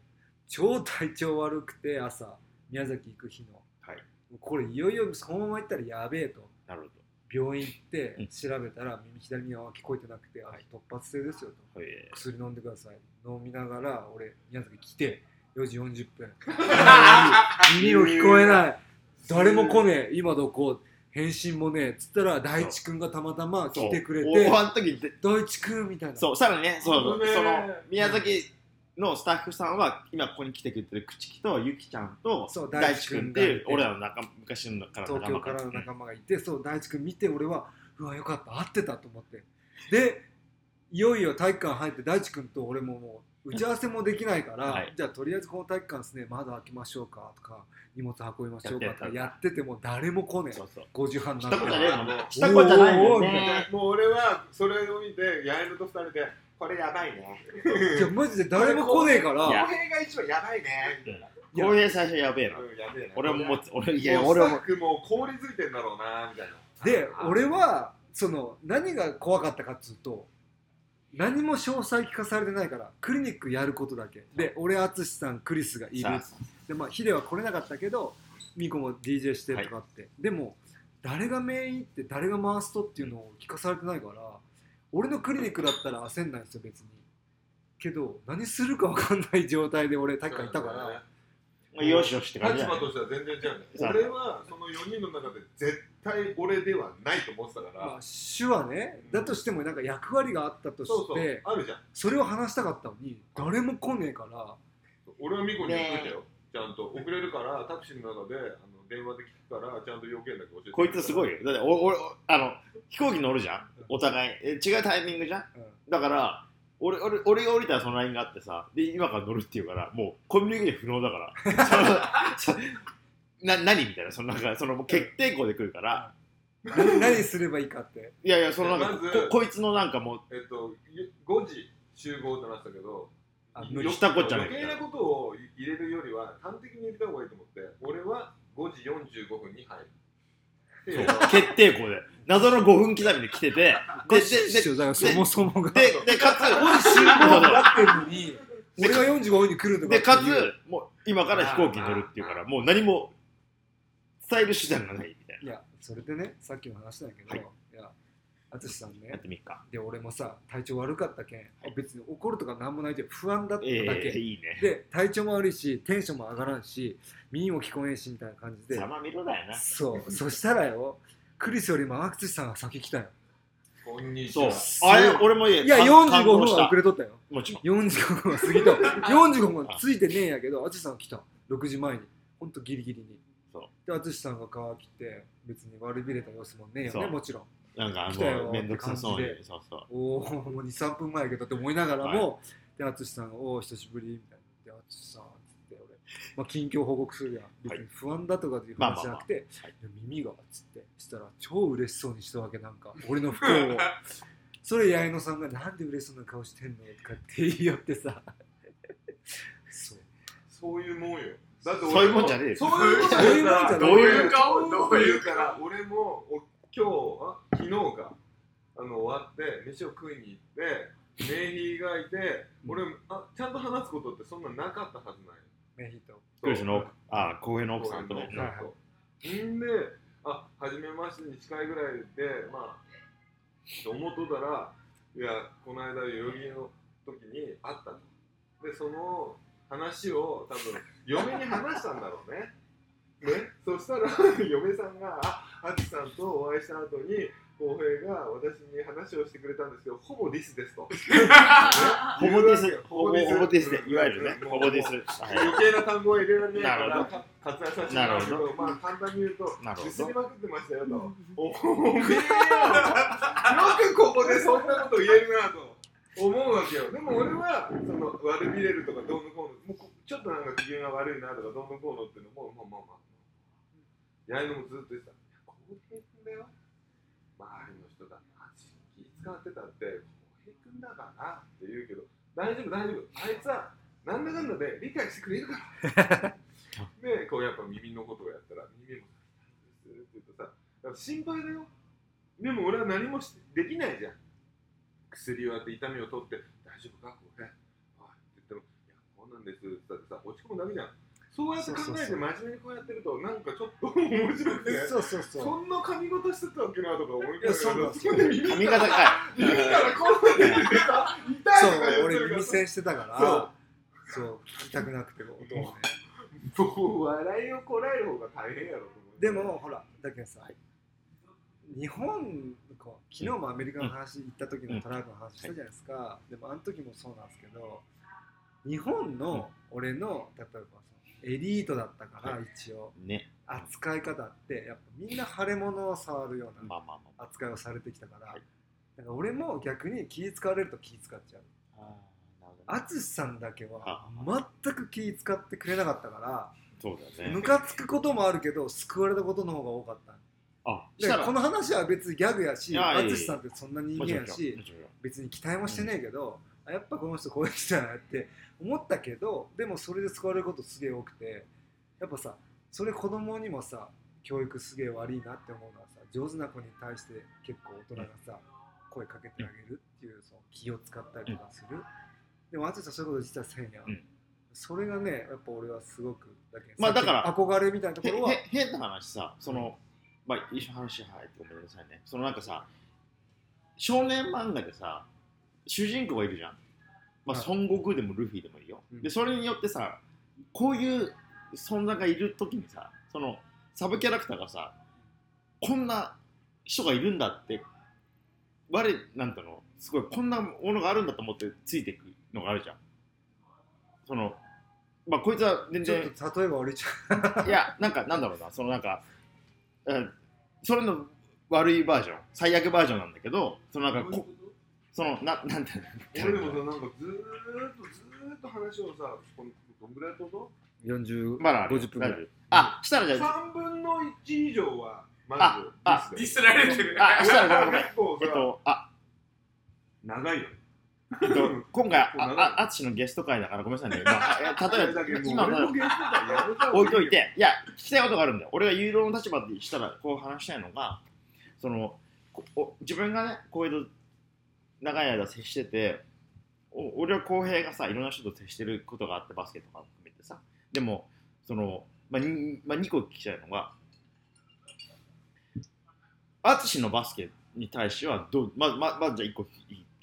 超体調悪くて朝宮崎行く日の。はい。これいよいよそのまま行ったらやべえと。なるほ病院行ってうん。調べたら耳左耳は聞こえてなくて、あ突発性ですよと。ど。え。薬飲んでください。飲みながら俺宮崎来て4時40分。耳も聞こえない。誰も来ねえ。今どこ返信もねつったら大地君がたまたまー来てくれての時で大地君みたいな。そう、さらにね、そうその宮崎のスタッフさんは今ここに来てくれてる朽木とゆきちゃんと大地君っていう大地君がいて。俺らの仲昔のからの東京仲間からの仲間がいてそう大地君見て俺はうわよかった会ってたと思って。でいよいよ体育館入って大地君と俺ももう打ち合わせもできないから、はい。じゃあとりあえずこの体育館ですね窓開けましょうかとか荷物運びましょうか。とかやっててても誰も来ねそうそう。え5時半になって。したことねえもんね。したことじゃないもね。もう俺はそれを見て八重野と二人でこれやばいね。いやマジで誰も来ねえから。公平が一番やばいね。みたいなこういう最初やべえな。うんやべえな俺も持つ俺いいやや俺も俺もスタッフも凍りついてんだろうなみたいな。で俺はその何が怖かったかっつうと何も詳細聞かされてないからクリニックやることだけ。で俺淳さんクリスがいる。さでまあヒデは来れなかったけどミコも DJ してとかって、でも誰がメインって誰が回すとっていうのを聞かされてないから俺のクリニックだったら焦んないんですよ別に。けど何するか分かんない状態で俺体育館いたから、あよし。よしって感じ立場としては全然違うんだよそう。俺はその4人の中で絶対俺ではないと思ってたから、まあ、手話ねだとしてもなんか役割があったとしてそうそうあるじゃん。それを話したかったのに誰も来ねえから。俺はミコに言っといたよ、ちゃんと遅れるからタクシーの中であの電話で聞くからちゃんと要件だけ教えてこいつすごいよ。だってお俺あの飛行機乗るじゃん。お互い。え違うタイミングじゃん。うん。だから俺俺俺が降りたらその LINE があってさで今から乗るって言うからもうコミュニケーション不能だから。そのそな何みたいなそのなんかそのもう決定校で来るから。何何すればいいかって。いやいやそのなんかまずここいつのなんかもう。えっとゆ5時集合ってなってたけど。したこっちゃない余計なことを入れるよりは端的に入れた方がいいと思って俺は5時45分に入る。で決定校で。謎の5分刻みで来てて。でおかしいっしょだからそもそもが。でででかつ集合になってるのに俺が45分に来るとかでかつもう今から飛行機に乗るっていうからもう何も伝える手段がないみたいいやそれでねさっきの話だけど、はい淳さんなやっねてみっか。で俺もさ体調悪かったけん、はい。別に怒るとかなんもないけど不安だっただえけ、えいいね。で体調も悪いしテンションも上がらんし耳も聞こえんしみたいな感じで。ざまみろだよな。そう。そしたらよクリスよりも淳さんが先来たよ。こんにちそう。は。あれ俺もいいや感45分は遅れとったよ。もちろん。45分は過ぎた。45分はついてねえんやけど淳さんが来た。6時前に。ほんとギリギリに。そう。で淳さんが川来て別に悪びれた様子もねえよねもちろんなんかもうめんどくさそうに。そうそう。おおもう23分前やけどって思いながらも、で淳さんが「おお久しぶり」みたいな。で淳さんっつって俺、まあ、近況報告するやん。別に不安だとかっていう話じゃなくて、まあまあまあはい。いや耳がっつって。したら超嬉しそうにしたわけなんか。俺の不幸を それ八重野さんが「なんで嬉しそうな顔してんの?」とかって言いよってさ。そう。そういうもんよ。だって俺そういうもんじゃねえよ。そういうもんじゃそういうもんじゃないどういう顔？どういうから俺もお今日あ昨日かあの終わって飯を食いに行ってメイヒーがいて俺あちゃんと話すことってそんななかったはずない。メヒとクリスの奥あ浩平の奥さんとねそうそう。んで、あ、初めましてに近いぐらいで、まあ、と思っとったら、いや、この間、代々木の時に会ったと。で、その話を多分、嫁に話したんだろうね。ね、そしたら、嫁さんが、あ、ハチさんとお会いした後に、浩平が私に話をしてくれたんですけど、ほぼディスですと。ね。ほぼディス。ほぼほぼディスでうんいわゆるね。うん。ほぼディス。はい。余計な単語は入れられないからなるほか割愛させてもらうけなるど。まあ簡単に言うとなるほど。ディスりまくってましたよと。おおめえよよくここでそんなこと言えるなと思うわけよ。でも俺はその悪びれるとかどうのこうのもうこちょっとなんか機嫌が悪いなとかどうのこうのっていうのもまあまあまあやいのもずっと言ってた浩平君だよ周りの人だって気使ってたって浩平君だからって言うけど大丈夫大丈夫。あいつはなんだかんだで理解してくれるから。でこうやっぱ耳のことをやったら耳も痛いですって言うとさ心配だよ。でも俺は何もできないじゃん。薬をやって痛みを取って大丈夫かこれあって言ってもいやこうなんですって言ったってさ落ち込むだけじゃん。そうやって考えて真面目にこうやってるとなんかちょっと 面白くて。そうそうそう。そんな髪型してたっけなとか思いながら。髪型かい耳からこうなっててさ痛いとかそう俺耳栓してたから。そう。そう聞きたくなくても音をね。もう笑いをこらえる方が大変やろと思うでもほらだけどさ、日本こう昨日もアメリカの話行った時のトラックの話したじゃないですか、でもあの時もそうなんですけど日本の俺の例えばそのエリートだったからはい。一応。ね。扱い方ってやっぱみんな腫れ物を触るような扱いをされてきたから、はい。だから俺も逆に気使われると気使っちゃう。淳さんだけはあ全く気使ってくれなかったからそうだよね。ムカつくこともあるけど救われたことの方が多かった。あでこの話は別にギャグやし淳さんってそんな人間やし別に期待もしてねえけど、あやっぱこの人こういう人だなって思ったけどでもそれで救われることすげえ多くてやっぱさそれ子供にもさ教育すげえ悪いなって思うのはさ上手な子に対して結構大人がさ声かけてあげるっていうその気を使ったりとかする、でも淳さんそういうこと実はせんやん、うん。それがねやっぱ俺はすごくだけまあだから憧れみたいなところは変な話さそのまあ一緒に話入ってごめんなさいね。そのなんかさ少年漫画でさ主人公がいるじゃん。まあはい。孫悟空でもルフィでもいいよ、うん。でそれによってさこういう存在がいる時にさそのサブキャラクターがさこんな人がいるんだって我なんての？すごいこんなものがあるんだと思ってついていくのがあるじゃん。そのまあこいつは全然例えば俺ちゃ いや、なんか、なんだろうな、そのなんか、うん。それの悪いバージョン、最悪バージョンなんだけど、そのなんか、こその、ななんて俺でもさ、なんかずーっとずーっと話をさ、このどんぐらいと40、まだある50分ぐらい。あ、したらじゃあ、3分の1以上は、まあずあディスディスられてる。あしたらごめん結構さ、えっと、あ、長いよ。えっと、今回、あ、あ、あつしのゲスト会だからごめんなさいね。まあ、え例えば、今今の置いといて、いや、聞きたいことがあるんだよ。俺が有料の立場でしたら、こう話したいのが、その、こお自分がね、こういう長い間接してて、お俺は浩平がさ、いろんな人と接してることがあって、バスケとか含めてさ、でも、その、まあ、にまあ、2個聞きたいのが、淳のバスケに対してはどう、まままずじゃあ1個聞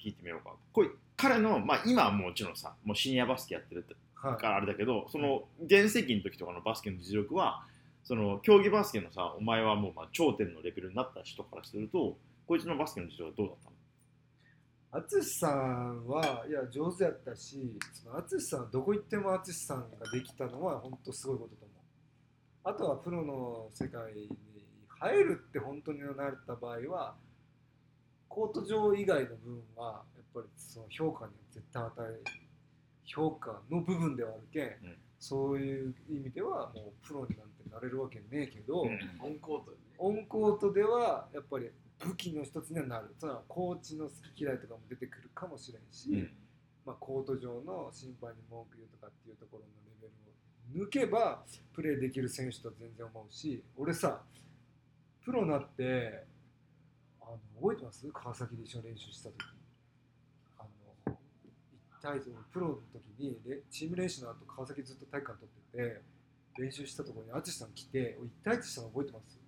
聞いてみようか。これ彼の、まあ、今はもちろんさ、もうシニアバスケやってるからあれだけど、その原石の時とかのバスケの実力は、その競技バスケのさ、お前はもうまあ頂点のレベルになった人からすると、こいつのバスケの実力はどうだったの？淳さんはいや上手やったしその淳さんどこ行っても淳さんができたのは本当すごいことと思う。あとはプロの世界に入るって本当になった場合はコート上以外の部分はやっぱりその評価には絶対与え評価の部分ではあるけん、ん。そういう意味ではもうプロになんてなれるわけねえけど、うん。オンコートでね。オンコートではやっぱり武器の一つにはなる。そのコーチの好き嫌いとかも出てくるかもしれんし、うん。まあ、コート上の審判に文句言うとかっていうところのレベルを抜けばプレーできる選手とは全然思うし俺さプロになってあの覚えてます？川崎で一緒に練習した時。あの一対一プロの時にレチーム練習の後川崎ずっと体育館取ってて練習したところに淳さん来て俺一対一したの覚えてます？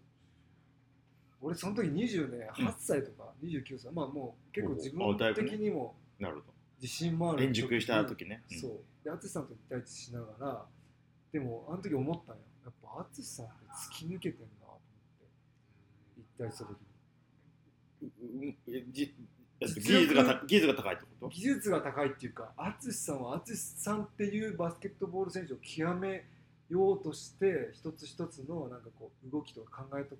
俺その時20ね8歳とか29歳、まあもう結構自分的にもなるほ自信もあど。る円熟した時ね。うん。そう。で淳さんと一対一しながらでもあの時思ったんよ。やっぱ淳さんって突き抜けてんなと思って一対一した時に。じえっと技術がた技術が高いってこと？技術が高いっていうか淳さんは淳さんっていうバスケットボール選手を極めようとして一つ一つのなんかこう動きとか考えと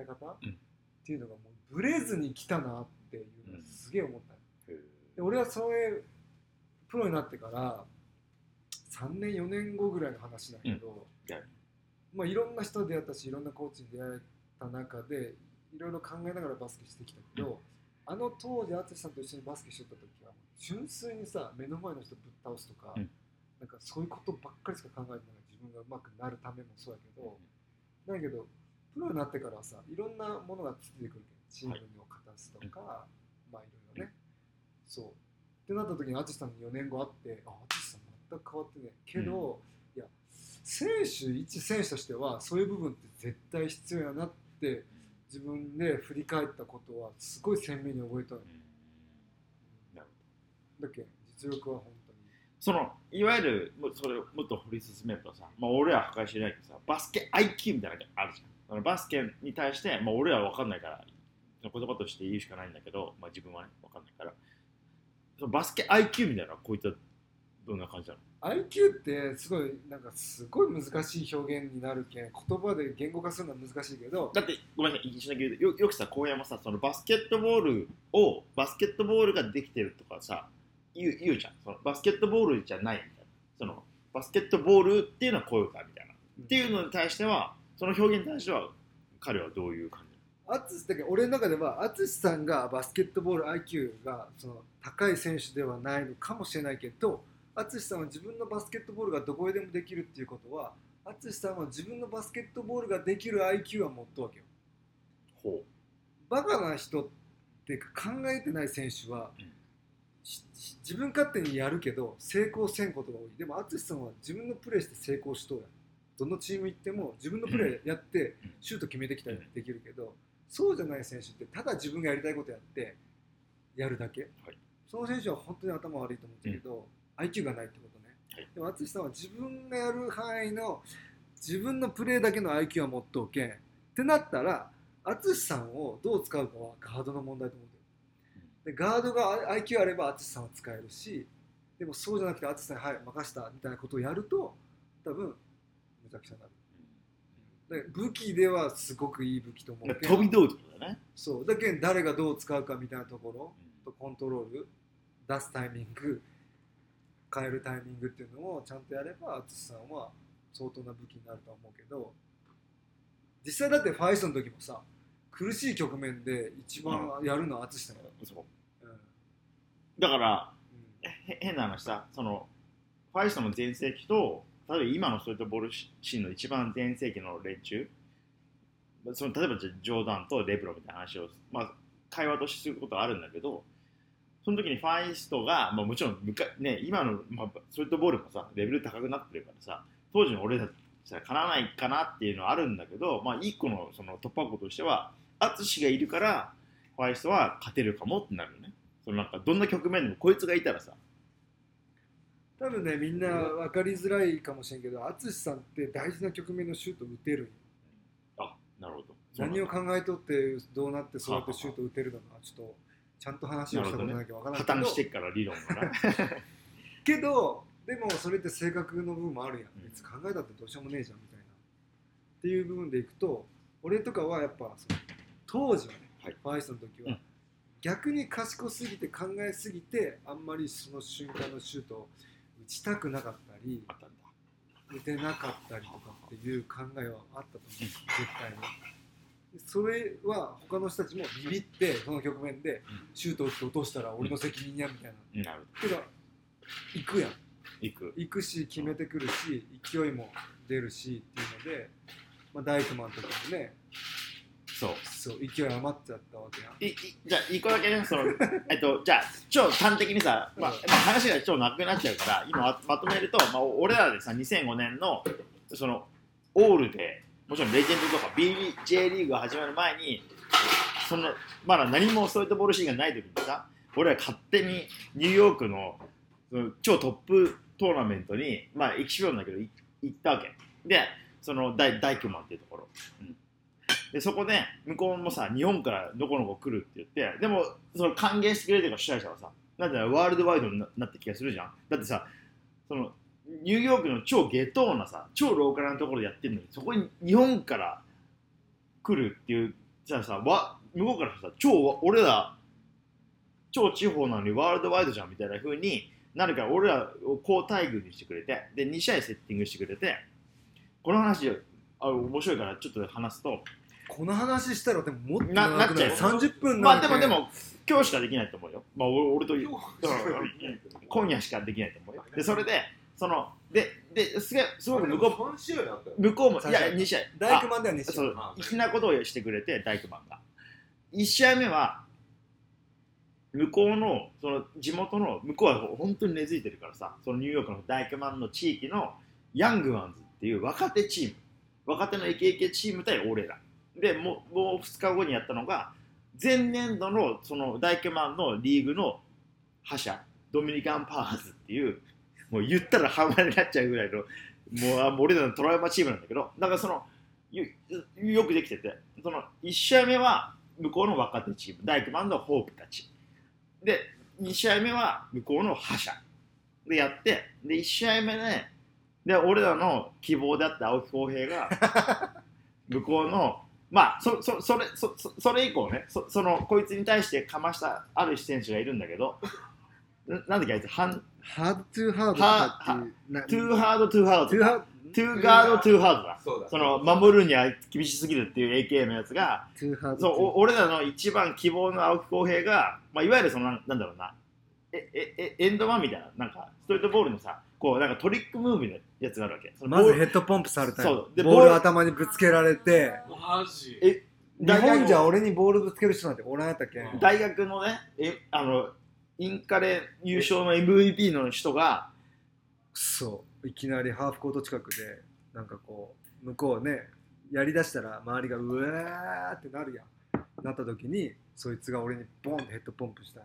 え方、うん。っていうのがもうブレずに来たなっていうのをうんすげえ思った。ん。よへで俺はそれプロになってから3年4年後ぐらいの話だけど、うん。はいまあ、いろんな人と出会ったしいろんなコーチに出会えた中でいろいろ考えながらバスケしてきたけど、あの当時淳さんと一緒にバスケしてた時は純粋にさ目の前の人ぶっ倒すとか、うん。なんかそういうことばっかりしか考えてない自分がうまくなるためもそうやけど、だけどプロになってからはさいろんなものがついてくるけどチームを勝たすとか、まあいろいろね、そう。ってなった時に淳さんに4年後会ってあ淳さん全く変わってねけど、いや選手一選手としてはそういう部分って絶対必要やなって自分で振り返ったことはすごい鮮明に覚えたのよなるだっけ実力は本当に。そのいわゆるそれをもっと掘り進めるとさ、まあ、俺は破壊してないけどさバスケ IQ みたいなのがあるじゃんそのバスケに対して、まあ、俺は分かんないから言葉として言うしかないんだけど、まあ、自分はね分かんないから。そのバスケ IQ みたいなのはこういったどんな感じなの？IQ ってすごいなんかすごい難しい表現になるけん言葉で言語化するのは難しいけどだってごめんなさい一緒に言うとよよくさ荒野もさそのバスケットボールをバスケットボールができてるとかさ言う言うじゃん。そのバスケットボールじゃないみたいな。そのバスケットボールっていうのはこういうかみたいな。っていうのに対してはその表現に対しては彼はどういう感じ？淳だけど俺の中では淳さんがバスケットボール IQ がその高い選手ではないのかもしれないけど淳さんは自分のバスケットボールがどこへでもできるっていうことは淳さんは自分のバスケットボールができる IQ は持っとるわけよ。ほバカな人っていうか考えてない選手は、うん。自分勝手にやるけど成功せんことが多い。でも淳さんは自分のプレーして成功しとるやんどのチーム行っても自分のプレーやってうん。シュート決めてきたりできるけど、そうじゃない選手ってただ自分がやりたいことやってやるだけ、はい。その選手は本当に頭悪いと思ったけど、IQ がないってことね、はい。でも淳さんは自分がやる範囲の自分のプレーだけの IQ は持っておけん。ってなったら淳さんをどう使うかはガードの問題と思うでガードが IQ あれば淳さんは使えるしでもそうじゃなくて淳さんにはい任したみたいなことをやると多分むちゃくちゃになるで武器ではすごくいい武器と思うけん飛び道具だね、そう。だけど誰がどう使うかみたいなところとコントロール出すタイミング変えるタイミングっていうのをちゃんとやれば淳さんは相当な武器になるとは思うけど。実際だってファイスの時もさ苦しい局面で一番やるのは淳さん。よ、そう。うん。だからうん。へ変な話さそのファイストの全盛期と例えば今のストリートボールシーンの一番全盛期の連中その例えばじゃジョーダンとレブロンみたいな話を、まあ、会話としてすることはあるんだけどその時にファイストが、まあ、もちろんむか、ね、今の、まあ、ストリートボールもさレベル高くなってるからさ当時の俺たちはかなわないかなっていうのはあるんだけど、まあ、一個のその突破口としては淳がいるからファイストは勝てるかもってなるよね。そのなんかどんな局面でもこいつがいたらさ多分ねみんな分かりづらいかもしれんけど淳さんって大事な局面のシュート打てるあなるほど。何だ。を考えとってどうなってそうやってシュート打てるのかちょっとちゃんと話をしたことなきゃわからない破けど、綻してっから理論がな。けどでもそれって性格の部分もあるやん。うん。別に考えたってどうしようもねえじゃんみたいな。っていう部分でいくと俺とかはやっぱその当時はね、はい。ファイスの時は、うん。逆に賢すぎて考えすぎてあんまりその瞬間のシュートを打ちたくなかったりあったんだ。打てなかったりとかっていう考えはあったと思うんです絶対に。でそれは他の人たちもビビってその局面でシュートを打って落としたら俺の責任やみたいな。なる。ほけど行くやん。ど行く。行くし決めてくるし勢いも出るしっていうので、まあ、ダイクマンとかもねそう。そう勢い余っちゃったわけや。んいいじゃあ一個だけねその えっとじゃあ超端的にさ、まあまあ、話が超なくなっちゃうから今ままとめると、まあ、俺らでさ2005年のそのオールでもちろんレジェンドとか BJ リーグが始まる前にそのまだ何もそういったボールシーンがない時にさ俺ら勝手にニューヨークのその超トップトーナメントにまあエキシビョンだけどい行ったわけ。でそのダイダイクマンっていうところ、うんでそこで向こうもさ日本からどこの子来るって言ってでもその歓迎してくれてる主催者はさなんだワールドワイドになった気がするじゃん。だってさそのニューヨークの超下等なさ超ローカルなところでやってるのにそこに日本から来るっていうじゃあさわ向こうからさ超俺ら超地方なのにワールドワイドじゃんみたいな風になるから俺らを好待遇にしてくれてで2試合セッティングしてくれてこの話あ面白いからちょっと話すとこの話したらでももっとななっちゃうよ。30分まなんて。あでもでも今日しかできないと思うよ。まあ俺俺と今夜しかできないと思うよ。でそれでそのでですげすごく向こ3試合あったよ。う向こうもいや2試合ダイクマンではねあそうあ粋なことをしてくれてダイクマンが。1試合目は向こうのその地元の向こうは本当に根付いてるからさそのニューヨークのダイクマンの地域のヤングワンズっていう若手チーム。若手のイケイケチーム対俺らでもうもう2日後にやったのが前年度のそのダイクマンのリーグの覇者ドミニカンパワーズっていうもう言ったら半端になっちゃうぐらいのもう俺らのトラウマチームなんだけどだからそのよよくできててその1試合目は向こうの若手チームダイクマンのホープたち。で2試合目は向こうの覇者。でやってで1試合目ねで俺らの希望であった青木浩平が 向こうのまあそそそれそそそれ以降ねそそのこいつに対してかましたある選手がいるんだけどななんだっけあいつハンハードトゥーハードとかっていうなトゥーハードトゥーハードトゥーハードトゥーガードトゥーハードだ。そうだ。その守るには厳しすぎるっていう AK のやつがトゥーハードそうお俺らの一番希望の青木浩平が、まあ、いわゆるそのなんなんだろうなえええエンドワンみたいななんかストレートボールのさこうなんかトリックムーブのやつがあるわけ。そのまずボール。ヘッドポンプされたよ。そう。でボールボール。頭にぶつけられて。マジ？え日本じゃ俺にボールぶつける人なんておらんやったっけ？うん大学のねえあのインカレ優勝の MVP の人がそう。いきなりハーフコート近くでなんかこう向こうねやりだしたら周りがうわーってなるやん。なった時にそいつが俺にボンってヘッドポンプした。ん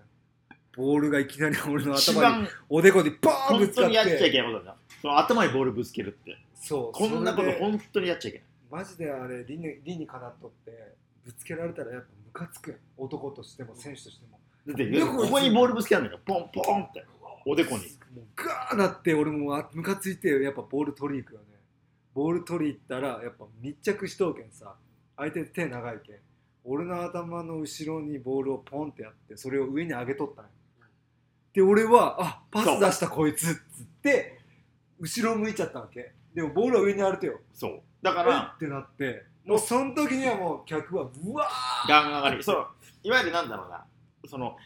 ボールがいきなり俺の一頭に番おでこにバーンぶ本つかっ当にやっちゃいてけないことだなその頭にボールぶつけるって。そう。こんなこと本当にやっちゃいけない。マジであれ理に理にかなっとってぶつけられたらやっぱムカつくやん男としても選手としても。だってよくここにボールぶつけられるんだよ。ポンポンって。おでこに。もうガーなって俺もあムカついてやっぱボール取りに行くよね。ボール取り行ったらやっぱ密着しとうけんさ。相手手長いけん。俺の頭の後ろにボールをポンってやってそれを上に上げとったんよで俺はあパス出したこいつっつって後ろ向いちゃったわけ。でもボールは上にあるとよ。そう。だからってなって。もうその時にはもう客はうわガン上がりそう。いわゆるなんだろうな。その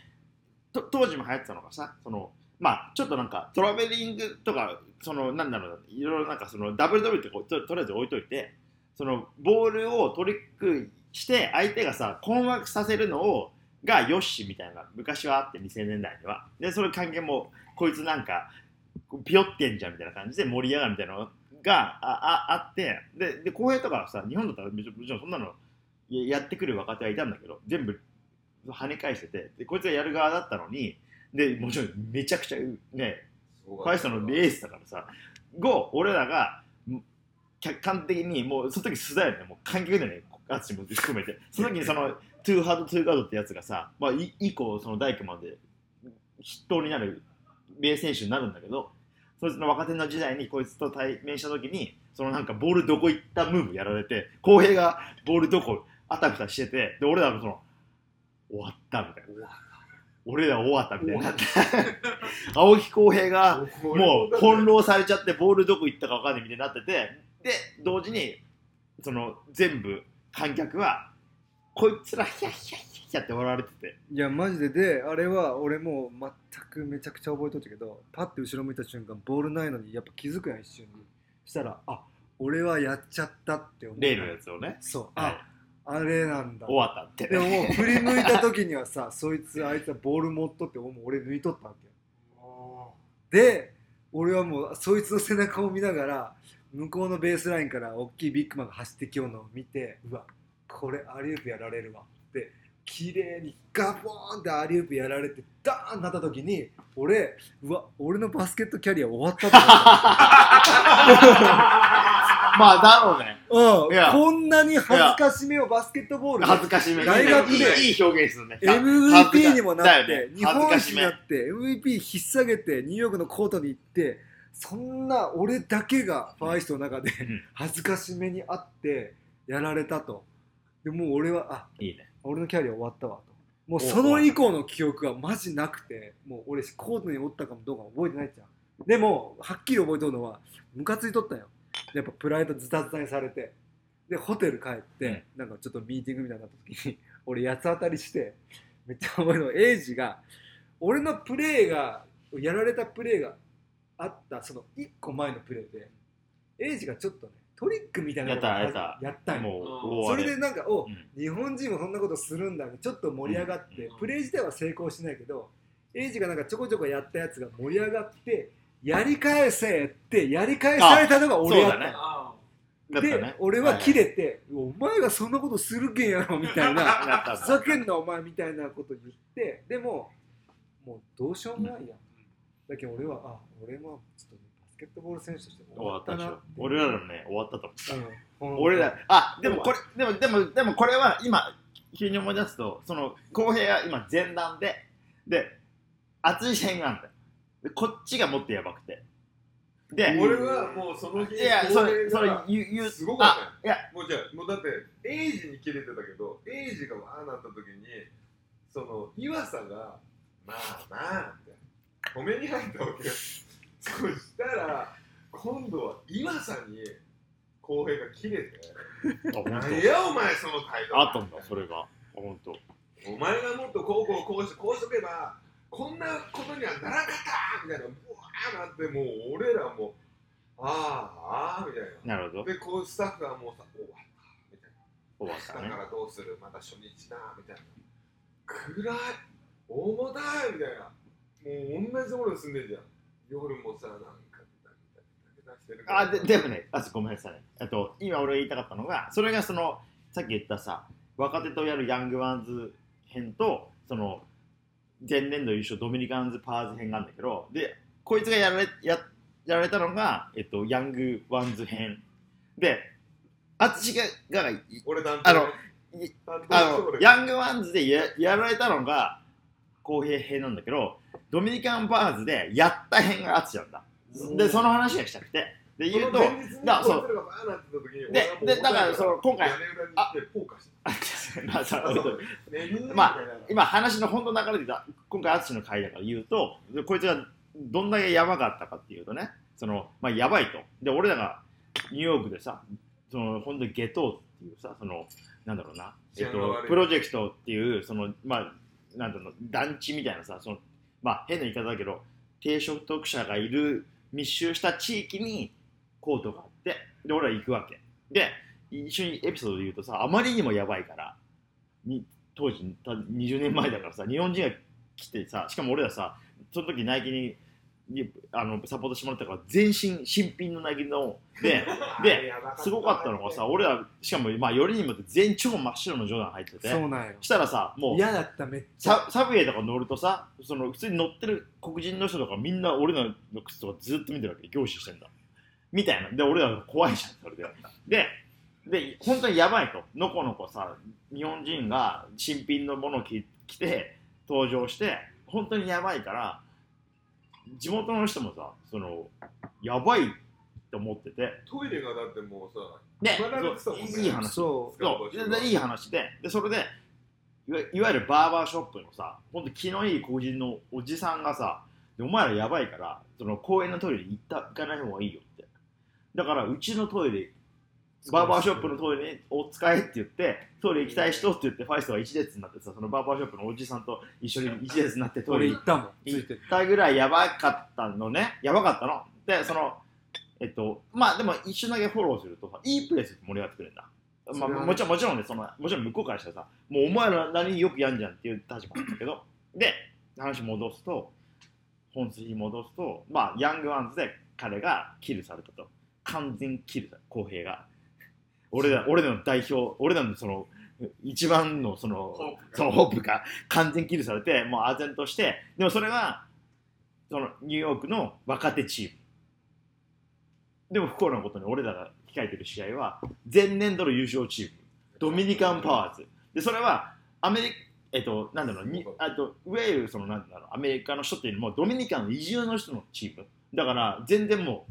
と当時も流行ってたのがさ。そのまあちょっとなんかトラベリングとかそのなんだろうな。いろいろなんかその WW ってこうととりあえず置いといてそのボールをトリックして相手がさ困惑させるのをがよしみたいな昔はあって2000年代には。でそれ関係もこいつなんかピヨってんじゃんみたいな感じで盛り上がるみたいなのがあああってでで公平とかはさ日本だったらもちろんそんなのややってくる若手はいたんだけど全部跳ね返しててでこいつがやる側だったのにでもちろんめちゃくちゃねファイストのエースだからさ後俺らがん客観的にもうその時素だよ。ねもう観客でね淳も含めて。その時にそのトゥーハードトゥーガードってやつがさ、まあ、い以降その大工まで筆頭になる名選手になるんだけどそいつの若手の時代にこいつと対面した時にそのなんかボールどこ行ったムーブやられて浩平がボールどこあたふたしててで俺らもその終わったみたいな。俺ら終わったみたいな。青木浩平が もう翻弄されちゃってボールどこ行ったか分かんないみたいになっててで同時にその全部観客はこいつらヒャッヒャッヒャッヒャって笑われてて。いやマジで。であれは俺もう全くめちゃくちゃ覚えとったけどパッて後ろ向いた瞬間ボールないのにやっぱ気づくやん一瞬に。したらあ俺はやっちゃったって思う。例のやつをね。そう。はい。ああれなんだ。終わったって。でももう振り向いた時にはさ そいつあいつはボール持っとってもう俺抜いとったわけよ。で俺はもうそいつの背中を見ながら向こうのベースラインから大きいビッグマンが走ってきようのを見てうわこれアリウープやられるわ。って綺麗にガボーンってアリウープやられてダーンなった時に俺うわ俺のバスケットキャリア終わったと思 まあだろうね。うん、こんなに恥ずかしめをバスケットボールで恥ずかしめ。大学で。いいいい表現するね。MVP にもなって、だよね日本一恥ずかしめ。になって MVP 引っ提げてニューヨークのコートに行ってそんな俺だけがファーイストの中でん。恥ずかしめにあってやられたとでもう俺はあいいね。俺のキャリア終わったわと。もうその以降の記憶はマジなくてもう俺コートにおったかもどうかも覚えてないじゃん。でもはっきり覚えとるのはムカついとったよ。やっぱプライドズタズタにされて。でホテル帰って、なんかちょっとミーティングみたいになった時に 俺八つ当たりしてめっちゃ覚えのがエイジが俺のプレーがやられたプレーがあったその1個前のプレーでエイジがちょっとねトリックみたいなことをやった。やったもううん。それでなんかお、うん。日本人もそんなことするんだね。ちょっと盛り上がって、うん。プレー自体は成功しないけどエイジがなんかちょこちょこやったやつが盛り上がってやり返せってやり返されたのが俺やった。ね。あで、だったね。俺は切れて、お前がそんなことするけんやろみたいな なったふざけんなお前みたいなこと言ってでももうどうしようもないやん、だけど俺はあ俺もちょっと、ケットボール選手として終終わったたなって俺らのね終わったと思ううん、俺らあでもこれでもでもでもこれは今急に思い出すとその公平は今前段でで熱い線があるんだよでこっちがもっとやばくて。で俺はもうその日いやそれそれが言う言うすごかった。いや。もうじゃあもうだってエイジに切れてたけどエイジがわーなった時にその岩佐がまあまあって止めに入ったわけよそしたら今度は岩佐に浩平が切れてあ本何やお前その態度。当あったんだそれが。本当。お前がもっとこうこうこうしてこうしとけばこんなことにはならなかったみたいなブワーなってもう俺らもああみたいな。なるほど。でこうスタッフがもうさ終わったみたいな。終わったね。だからどうする？また初日だみたいな。暗い重たいみたいな。もう同じところに住んでんじゃん夜もさなんかあででもねあごめんなさいねあと今俺が言いたかったのがそれがそのさっき言ったさ若手とやる Young Guns 戦とその前年度優勝 Dominican's Power 戦があるんだけどでこいつがやられややられたのが、えっと、 Young Guns 戦で淳ががい俺あのあのヤングワンズでややられたのが公平編なんだけどドミニカンパーズでやった編が淳なんだ。でその話がしたくて。で言うとだそう。ででだからその今回屋根裏に行ってポーカーしてまあ まあ今話の本当の流れでだ今回淳の回だから言うとでこいつがどんだけやばかったかっていうとねそのまあやばいと。で俺らがニューヨークでさその本当にゲトーっていうさそのなんだろうな、えっとプロジェクトっていうそのまあなんだろう団地みたいなさそのまあ変な言い方だけど低所得者がいる密集した地域にコートがあってで俺ら行くわけ。で一緒にエピソードで言うとさあまりにもやばいからに当時20年前だからさ日本人が来てさしかも俺らさその時ナイキににあのサポートしてもらったから全身新品のナイキの でですごかったのがさ俺らしかもまあよりにもよって全員超真っ白のジョーダン入ってて。そうなんよ。したらさもう嫌だっためっちゃ。ササブウェイとか乗るとさその普通に乗ってる黒人の人とかみんな俺らの靴とかずっと見てるわけ。凝視してんだ。みたいな。で俺ら怖いじゃんそれで。でで本当にやばいと。のこのこさ日本人が新品のものを着着て登場して本当にやばいから地元の人もさそのやばいって思ってて。トイレがだってもうさねそういい話。そそう。ででいい話で。でそれでいわいわゆるバーバーショップのさほんと気のいい個人のおじさんがさでお前らやばいからその公園のトイレに行った行かない方がいいよって。だからうちのトイレバーバーショップのトイレを使えって言ってトイレ行きたい人って言ってファイストが一列になってさそのバーバーショップのおじさんと一緒に一列になってトイレ行ったもん。行てったぐらいやばかったのね。やばかったの。でそのえっとまあでも一瞬だけフォローするとさいいプレスって盛り上がってくれるんだ。まあ、もちろんもちろんねそのもちろん向こうからしたらさもうお前ら何よくやんじゃんっていう立場なんだけどで話戻すと本筋に戻すとまあヤングワンズで彼がキルされたと。完全キルだ公平が俺ら俺らの代表俺らのその一番のそのホープがそのホープが完全キルされてもう唖然としてでもそれはそのニューヨークの若手チーム。でも不幸なことに俺らが控えてる試合は前年度の優勝チーム。ドミニカンパワーズ。でそれはアメリカえっと、なんだろうにあといわゆるそのなんだろうアメリカの人っていうのもドミニカンの移住の人のチーム。だから全然も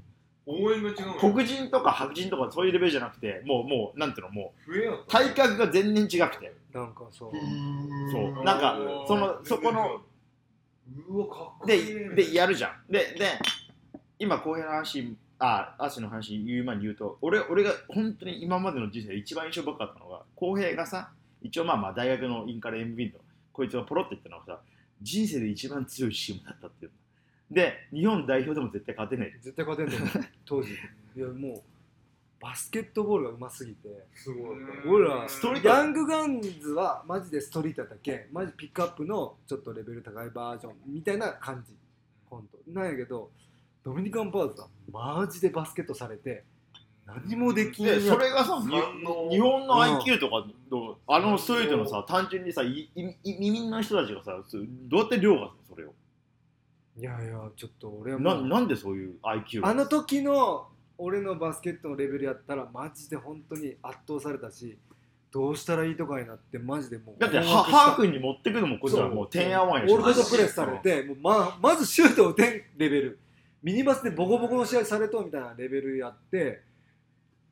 応援が違う黒人とか白人とかそういうレベルじゃなくてもうもうなんていうのもう体格が全然違くて。なんかそう。そう。なんかそのそこのうわかっこいい。ででやるじゃん。でで今こういう話あアシの話言う前に言うと俺俺が本当に今までの人生で一番印象深かったのが浩平がさ一応まあまあ大学のインカレ MB のこいつがポロって言ったのはさ人生で一番強いチームだったっていうで日本代表でも絶対勝てない。絶対勝てんだよ 当時。いやもうバスケットボールがうますぎて。すごい。俺らストリート。ヤングガンズはマジでストリートだけ？マジピックアップのちょっとレベル高いバージョンみたいな感じ。本当。なんやけどドミニカンパーズはマジでバスケットされて何もできんやでそれがさ日本の IQ とかのあのストリートのさ単純にさいいい移民の人たちがさどうやって凌駕するの？それをいやいやちょっと俺はもなうなんでそういう IQ あの時の俺のバスケットのレベルやったらマジで本当に圧倒されたしどうしたらいいとかになってマジでもうだって困惑したハハーフに持ってくのもこいつらもう。てんやわんやし。オールコートプレスされてもうままずシュートを打てんレベル。ミニバスでボコボコの試合されとみたいなレベルやって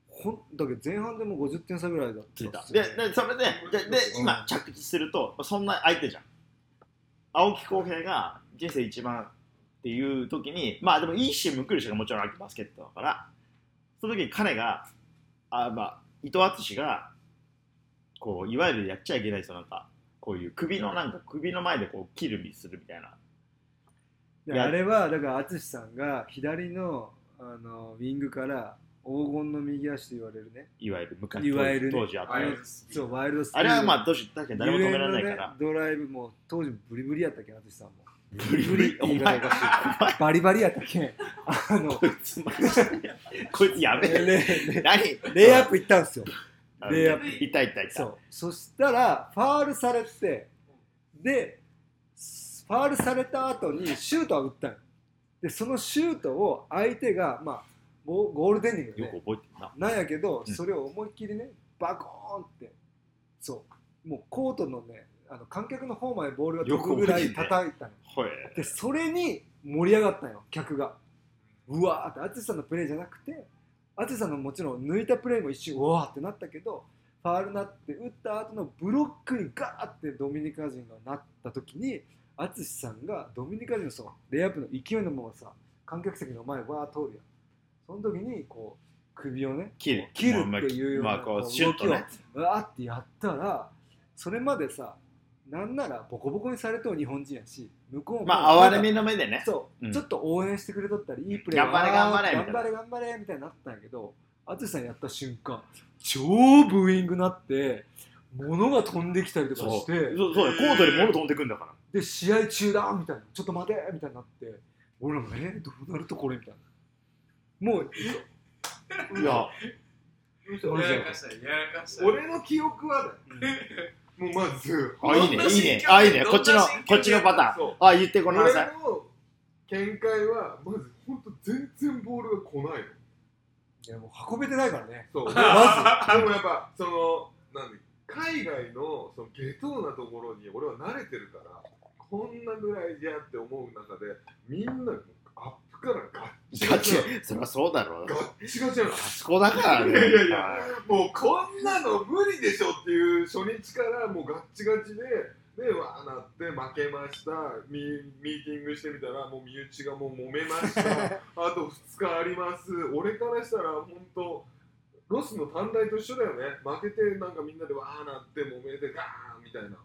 ほんだけど前半でもう50点差ぐらいだったででそれででで今着地するとそんな相手じゃん。青木浩平が人生一番っていう時にまあでもいいシーンも来るしもちろんあるバスケットだから。その時に彼があ、まあ、伊藤淳がこういわゆるやっちゃいけない人なんかこういう首のなんか首の前でこう切るみするみたいな。であれはだから淳さんが左のあのウィングから黄金の右足と言われるね。いわゆる昔いわゆるね当時あったあれそうワイルドスピーあドれはまあどうし確かに誰も止められないから。ねドライブも当時ブリブリやったっけ淳さんもブリブリって言い方おかしいバリバリやったっけ？あのこいつマジでこいつやべえ。レレ何？レイアップ行ったんですよ。レイアップ。いたいたいた。そう。そしたらファールされてでファールされた後にシュートは打ったのでそのシュートを相手がまあゴゴールデンディングよくね覚えてるな。なんやけど、うん。それを思いっきりねバコーンって。そう。もうコートのねあの観客の方までボールが飛ぶぐらい叩いたの、でそれに盛り上がったよ客が。うわーって淳さんのプレーじゃなくて淳さんのもちろん抜いたプレーも一瞬うわーってなったけどファールなって打った後のブロックにガーってドミニカ人がなった時に淳さんがドミニカ人のそのレイアップの勢いのままさ観客席の前わー通るやん。その時にこう首をね切る。切るっていうようなまあこうこうシュッとね。うわーってやったらそれまでさなんならボコボコにされとう日本人やし向こうもまあ哀れみの目でね。そう、うん。ちょっと応援してくれとったりいいプレー頑張れ頑張れみたいな。頑張れ頑張れみたいになったんやけど淳さんやった瞬間超ブーイングなって物が飛んできたりとかしてそう。そうだよコートに物飛んでくんだから。で試合中だみたいな。ちょっと待てみたいになって俺らもえー、どうなるとこれみたいな。もういや。やらかしたやらかした俺の記憶はだよもうまずあいいねどんないいね。心境あいいね。どんなこっちのこっちのパターン。あ言ってご俺らんなさい。の見解はまず本当全然ボールが来ないの。いやもう運べてないからね。そう。までもやっぱ、その、なんで、海外のその下等なところに俺は慣れてるから、こんなぐらいじゃって思う中で、みんなアップからガッチガチ。それはそうだろ。うガッチガチな。の。あそこだからね。いやいやいや。もうこんなの無理でしょっていう初日からもうガッチガチで、で、わーなって負けました。ミ、ミーティングしてみたら、もう身内がもう揉めました、あと2日あります、俺からしたら本当、ロスの短大と一緒だよね、負けてなんかみんなでわーなって揉めてガーンみたいな。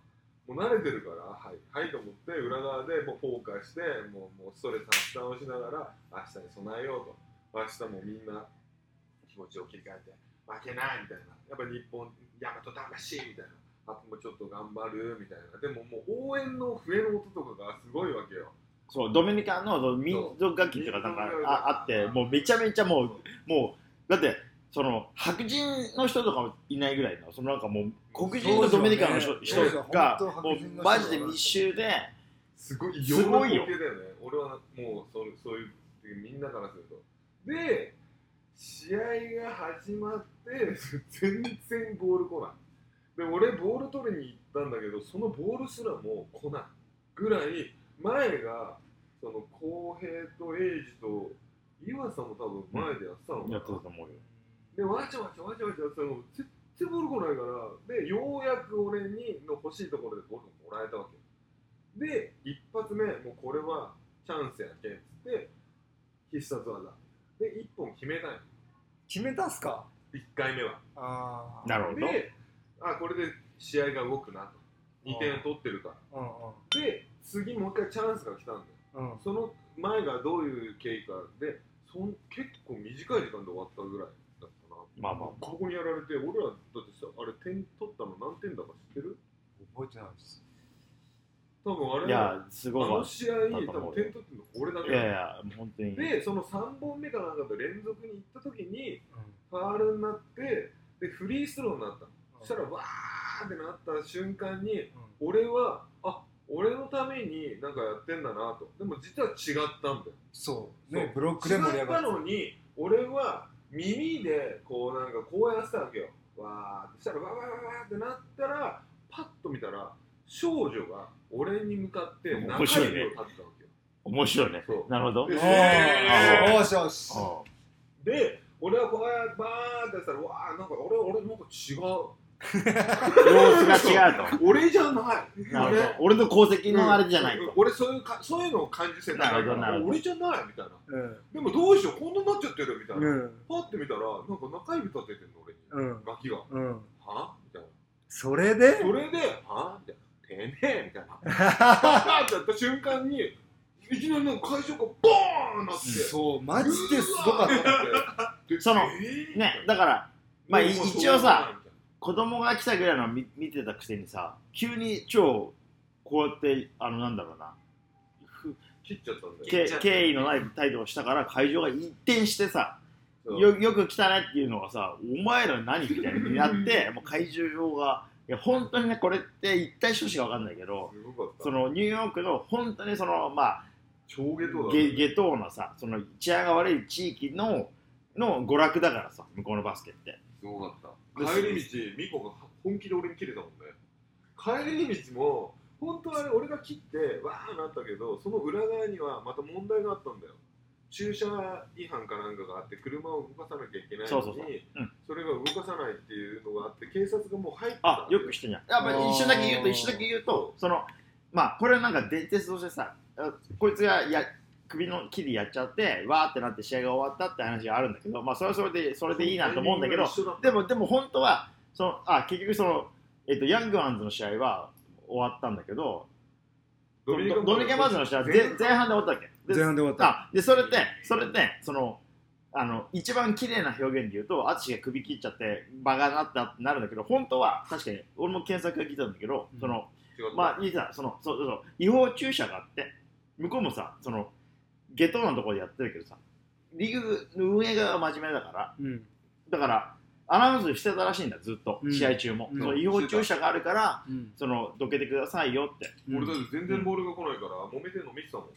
もう慣れてるから、はい、はいと思って、裏側でもうフォーカスして、もうもうストレス発散をしながら、明日に備えようと。明日もみんな気持ちを切り替えて、負けないみたいな。やっぱ日本、大和魂みたいな。あともうちょっと頑張るみたいな。でももう応援の笛の音とかがすごいわけよ。そうドミニカのその民族楽器っていうかなんかああってもうめちゃめちゃもうもうだってその白人の人とかもいないぐらいのそのなんかもう黒人のドミニカの人,、がもうマジで密集ですごい異すごいよ。俺はもうそうそういう、みんなからすると。で、試合が始まって、全然ボール来ない。で、俺、ボール取りに行ったんだけど、そのボールすらも来ないぐらい、前が、その、浩平とエイジと、岩佐も多分前でやってたのかな。やってたと思うよで、わちゃわちゃわちゃわちゃやってたの全然ボール来ないから、で、ようやく俺にの欲しいところでボールをもらえたわけ。で、一発目、もうこれはチャンスやけんっつって、必殺技。で、一本決めたんよ。決めたっすか？一回目は。ああなるほどで、あ、これで試合が動くなと。2点取ってるから。うんで、次もう一回チャンスが来たんだよ。うんうんその前がどういう経緯かで、そん結構短い時間で終わったぐらい。まあまあここにやられて、俺らだってさ、あれ点取ったの何点だか知ってる？覚えてないです。多分あれいやすあごいわ。の試合、多分点取ってるの俺だけいやいや本当に。で、その3本目かなんかと連続に行った時に、ファールになって、で、フリースローになった。の。そしたら、わーってなった瞬間に、俺は、あ俺のためになんかやってんだなと。でも実は違ったんだよ。そう。ねブロックで盛り上が違ったのに、俺は耳でこうなんかこうやってたわけよ。わーって。そしたら、わーわーわーってなったら、パッと見たら、少女が俺に向かって中指を立ってたわけよ。面白いねそうなるほどでしよしうで、俺はこうやってバーってやったら、わーなんか俺、俺なんか違う。ん様子が違うと。俺じゃない。なるほど。俺の功績のあれじゃないと。うん。俺そういうかそういうのを感じてたなるほどなるほど。俺じゃないみたいな。うん。でもどうしようこんなになっちゃってるみたいな。うん。パッて見たらなんか中指立ててんの俺に。うん。ガキが。うん。はみたいな。それで？それで、はみたいな。てめえ？みたいな。パーってやった瞬間にいきなりなんか会場がボーンなって。そうマジですごかった。たそのねだからまあい一応さ子供が来たぐらいの見見てたくせにさ急に超こうやってあのなんだろうな。ふ切っちゃったんだよ。け敬意のない態度をしたから会場が一転してさよよく来たねっていうのがさお前ら何みたいになって もう会場がいや本当にねこれって一体少子か分かんないけど。そのニューヨークの本当にそのまあ超下等だゲゲトーなさその治安が悪い地域のの娯楽だからさ向こうのバスケってすごかった。帰り道、ミコが本気で俺に切れたもんね。帰り道も、本当はあれ俺が切って、わーなったけど、その裏側にはまた問題があったんだよ。駐車違反かなんかがあって、車を動かさなきゃいけないのに、そうそうそううんそれが動かさないっていうのがあって、警察がもう入ってあよくしてんじゃんやっぱり一緒だけ言うと一緒だけ言うとそのまあこれはなんか伝説としてさあこいつがや首の切りやっちゃってわーってなって試合が終わったって話があるんだけどまあそれはそれでそれでいいなと思うんだけどでもでも本当はそのあ結局その、えっと、ヤングワンズの試合は終わったんだけどドミニカマーズの試合は前前半で終わったわけ。で前半で終わった。あでそれってそれってそのあの一番綺麗な表現で言うと淳が首切っちゃって場がなったってなるんだけど本当は確かに俺も検索が聞いたんだけど、うん。そのまあいいさそのそうそう違法駐車があって向こうもさその下等なところでやってるけどさ。リーグの運営側が真面目だから。うん。だからアナウンスしてたらしいんだずっと、うん。試合中も、うん。その違法駐車があるからうん。そのどけてくださいよって。俺だって全然ボールが来ないから、揉めてんの見てたもん。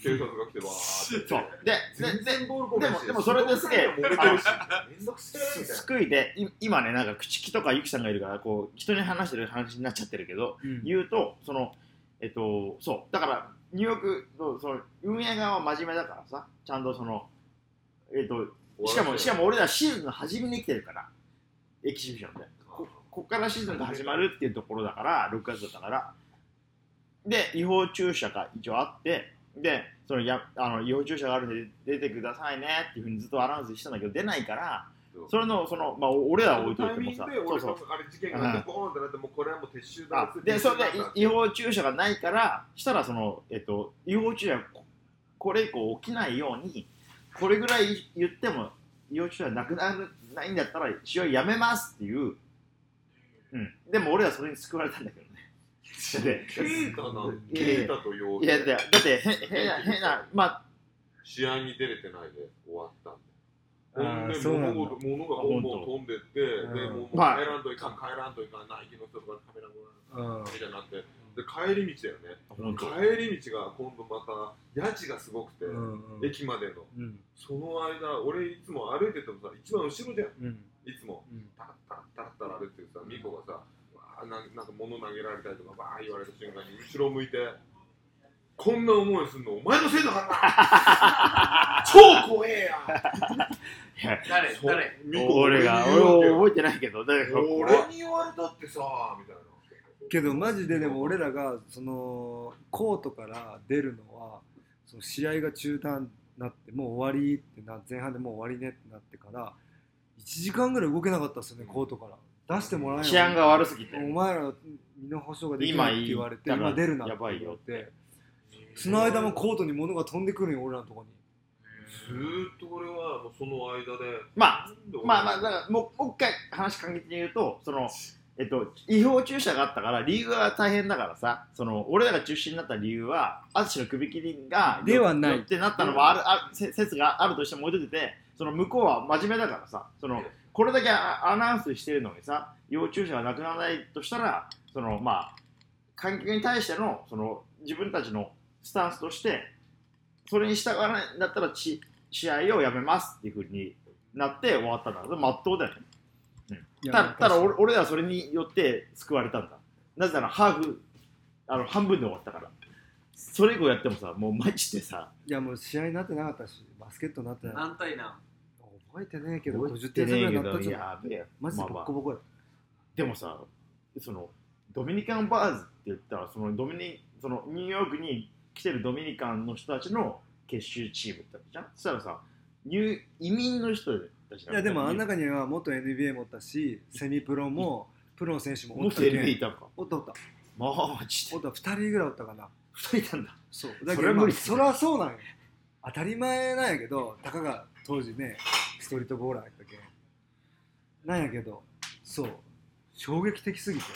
警察が来てわーって。そう。で全然ボールこないし。でもでもそれですげえ揉めてるし。めんどくせえみたいな。救いでい今ねなんか口木とかゆきさんがいるからこう人に話してる話になっちゃってるけどうん。言うとそのえっとそう。だからニューヨークのその運営側は真面目だからさちゃんとそのえっとしかもしかも俺らシーズンの初めに来てるからエキシビションで。ここっからシーズンが始まるっていうところだから6月だったから。で違法駐車が一応あってでそのやあの違法駐車があるんで出てくださいねっていうふうにずっとアナウンスしてたんだけど出ないからそう。それのそのまあ俺らは置いといタイミンてもさグで俺がそうそう。あれ事件があってボーンってなってもうこれはもう撤収だあでそれでい違法駐車がないからしたらその、えっと、違法駐車ここれ以降起きないようにこれぐらい言っても違法駐車なくなるないんだったら試合やめますっていう、うん、でも俺はそれに救われたんだけどね。でケータなんいやいやケータと用いやだだってへ変な変なまあ試合に出れてないで終わったほん。でそうなんだ。物が物がボンボン飛んでって、うん。でもう帰らんといかん、帰らんといかん、ナイキの人とかカメラマンうんみたいになって、で帰り道だよね、本当。帰り道が今度また、家賃がすごくて、駅までの、うん。その間、俺いつも歩いててもさ、一番後ろじゃん、うん。いつも、うん。タラッタラッタラッタラ歩いててさ、ミコがさ、わーなんなんか物投げられたりとか、ばー言われた瞬間に、後ろ向いて、こんな思いすんの、お前のせいだからな超怖えや誰誰？俺が。俺覚えてないけど俺に言われたってさみたいな。けどマジででも俺らがそのコートから出るのはその試合が中断になってもう終わりってな前半でもう終わりねってなってから1時間ぐらい動けなかったっすよねコートから。出してもらえない治安が悪すぎて。お前ら身の保証ができないって言われて今今出るなやばいよって。その間もコートに物が飛んでくるんよ俺らのとこにずーっと俺はもうその間でまあまあまあだからもうもう一回話簡潔に言うとそのえっと違法駐車があったから理由は大変だからさその俺らが中心になった理由は淳の首切りがではない。よってなったのもあるあせ説があるとしても置いといててその向こうは真面目だからさそのこれだけアアナウンスしてるのにさ違法駐車がなくならないとしたらそのまあ観客に対してのその自分たちのスタンスとしてそれに従わないんだったらち試合をやめますっていうふうになって終わったんだからまっとうだよね。いやたただ俺俺らはそれによって救われたんだ。なぜならハーフあの半分で終わったから。それ以降やってもさもうマジでさ。いやもう試合になってなかったしバスケットになってない。何対何？覚えてねえけど覚え50て点差ぐらいねえけどになったじゃんやべえ。マジでボッコボコや。でもさそのドミニカンバーズって言ったらそのドミニそのニューヨークに来てるドミニカンの人たちの結集チームだったじゃん？そしたらさニュー移民の人たちいやでもあんな中には元 NBA もおったしセミプロもプロの選手もおもったけん。NBA いたんか？おったおった。マジで？おった2人ぐらいおったかな。2人いたんだ。そう。そだけどまあれはそうなんよ。当たり前なんやけどたかが当時ねストリートボーラーやったけん。なんやけどそう。衝撃的すぎて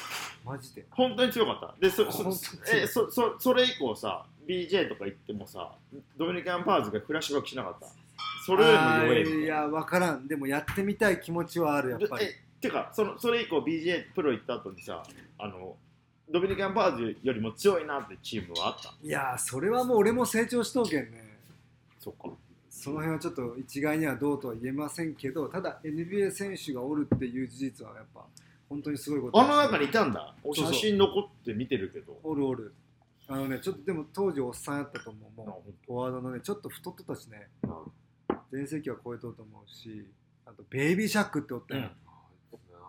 マジで。本当に強かった。でそそえそそそれ以降さ BJ とか行ってもさドミニカンパーズがフラッシュバックしなかった。それよりも弱いいや分からん。でもやってみたい気持ちはあるやっぱり。えてかそのそれ以降 BJ プロ行った後にさあのドミニカンパーズよりも強いなってチームはあった？いやーそれはもう俺も成長しとうけんね。そっか。その辺はちょっと一概にはどうとは言えませんけどただ NBA 選手がおるっていう事実はやっぱ本当にすごいことあの中にいたんだ。写真残って見てるけど。おるおるあのねちょっとでも当時おっさんやったと思うあもう。フォワードのねちょっと太っとったしね。全盛期は超えとうと思うしあとベイビーシャックっておったよ、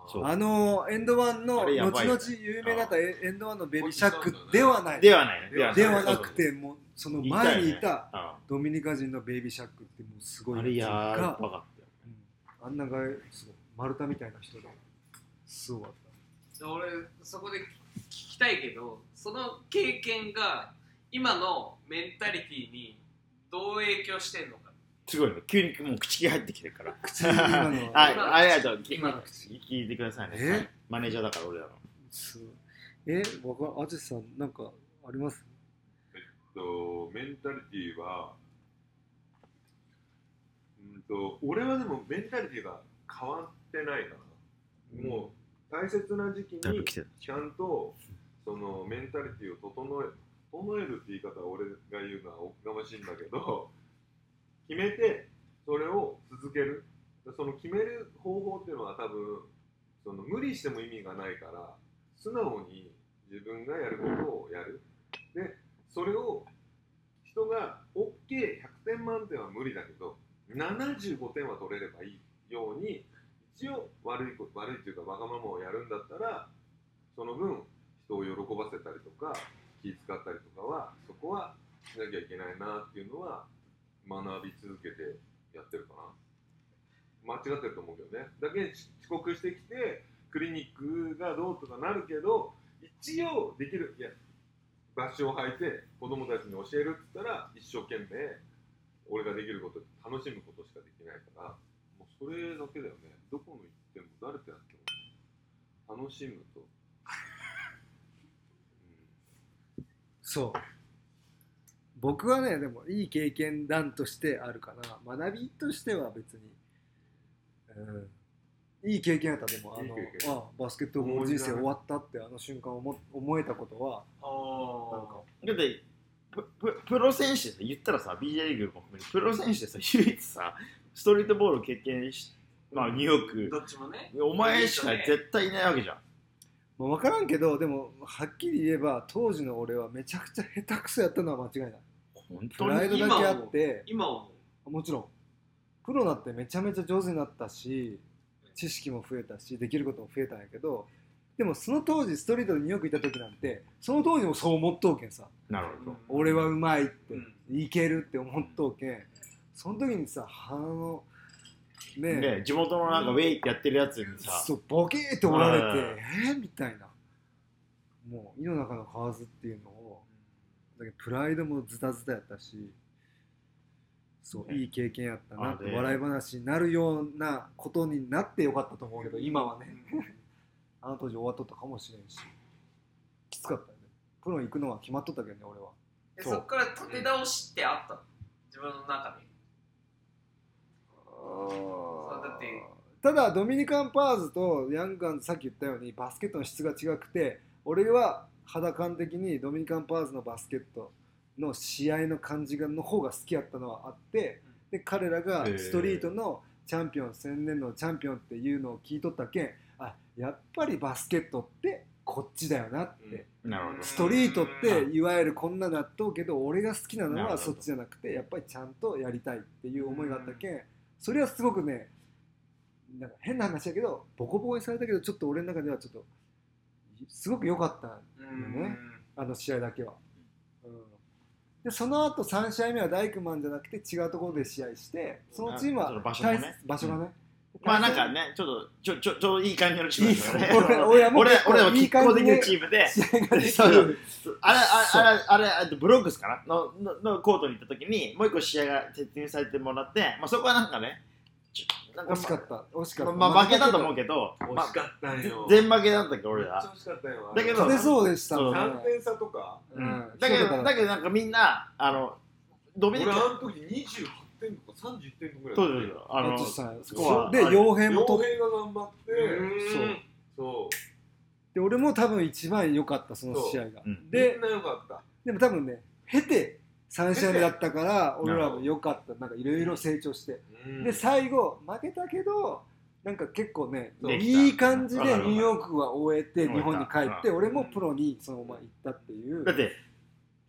そう。あのエンドワンのあれや後ばいよね。々有名になったエエンドワンのベイビーシャックではない。ではないね。ではではなくてもうその前にいいたドミニカ人のベイビーシャックってもうすごいあれやがばかったようん。あんながすごい丸太みたいな人ですごかっ俺そこで聞きたいけどその経験が今のメンタリティにどう影響してんのか。すごいね。急にもう口切入ってきてるから。た口今のはいありがとう今の口。聞いてくださいね。え？マネージャーだから俺らのえ？わかんあじさんなんかあります？とメンタリティはうんと俺はでもメンタリティが変わってないかな、もう大切な時期にちゃんとそのメンタリティを整え整えるって言い方は俺が言うのはおこがましいんだけど 決めてそれを続ける。その決める方法っていうのは多分その無理しても意味がないから素直に自分がやることをやる。でそれを人が OK100 点満点は無理だけど75点は取れればいいように一応悪いこ悪いっていうかわがままをやるんだったらその分人を喜ばせたりとか気使ったりとかはそこはしなきゃいけないなっていうのは学び続けてやってるかな。間違ってると思うけどね。だけ遅刻してきてクリニックがどうとかなるけど一応できる。いやバッシュを履いて子供たちに教えるって言ったら一生懸命俺ができること楽しむことしかできないからもうそれだけだよね。どこの行っても誰とやっても楽しむと、そう。僕はねでもいい経験談としてあるかな学びとしては別に、うん、いい経験やったでもあのあバスケットボール人生終わったってあの瞬間思思えたことはなんか。だってプププロ選手で言ったらさ BJ リーグも含めてプロ選手でさ唯一さストリートボールを経験しまあニューヨークどっちもね。お前しか絶対いないわけじゃん。まあ、分からんけどでもはっきり言えば当時の俺はめちゃくちゃ下手くそやったのは間違いない。プ本当に？ライドだけあって。今思う。もちろん。プロになってめちゃめちゃ上手になったし知識も増えたしできることも増えたんやけどでもその当時ストリートでニューヨーク行った時なんてその当時もそう思っとうけんさ。なるほど。俺はうまいって、うん。いけるって思っとうけん。その時にさ鼻のねで地元のなんかウェイってやってるやつにさ。そうボケーっておられてうん。えー、みたいな。もう井の中の蛙っていうのをだけどプライドもズタズタやったしそう、ね。いい経験やったな笑い話になるようなことになってよかったと思うけど今はね。あの当時終わっとったかもしれんし。きつかったよね。プロに行くのは決まっとったけどね俺は。そうでそっから立て直しってあったの？自分の中で。うだってただドミニカンパーズとヤングガンズさっき言ったようにバスケットの質が違くて俺は肌感的にドミニカンパーズのバスケットの試合の感じがの方が好きやったのはあってで彼らがストリートのチャンピオン千年のチャンピオンっていうのを聞いとったけんあやっぱりバスケットってこっちだよなって、なストリートっていわゆるこんな納豆けど俺が好きなのはそっちじゃなくてやっぱりちゃんとやりたいっていう思いがあったけんそれはすごくねなんか変な話やけどボコボコにされたけどちょっと俺の中ではちょっとすごく良かったうん。ねあの試合だけは、うん、でその後3試合目はダイクマンじゃなくて違うところで試合してそのチームは場所がね、まあなんかねちょっとちょちょちょうどいい感じのチームですよね。俺俺俺も拮抗できるチームで。あれあれあれあれあれブロックスかな？のののコートに行った時にもう一個試合が設定されてもらって、まあ、そこはなんかねちょなんか惜しかった。惜しかった、まあ、まあ負けたと思うけど、ま惜しかったんよ。あ、全負けだったっけ俺ら。惜しかったよだけど勝てそうでしたね。3点差とか。うん。だけどだけどなんかみんなあのドミニカ。俺あの時28点とか31点ぐらい。そうそうそう。あのスコアで傭兵もと。傭兵が頑張ってそう。そで俺も多分一番良かったその試合が。う。ん。うでみんな良かった。でも多分ね経て3試合目だったから俺らも良かった。なんかいろいろ成長して。うん。で最後負けたけどなんか結構ねそういい感じでニューヨークは終えて日本に帰ってうん。俺もプロにそのまま行ったっていう。だって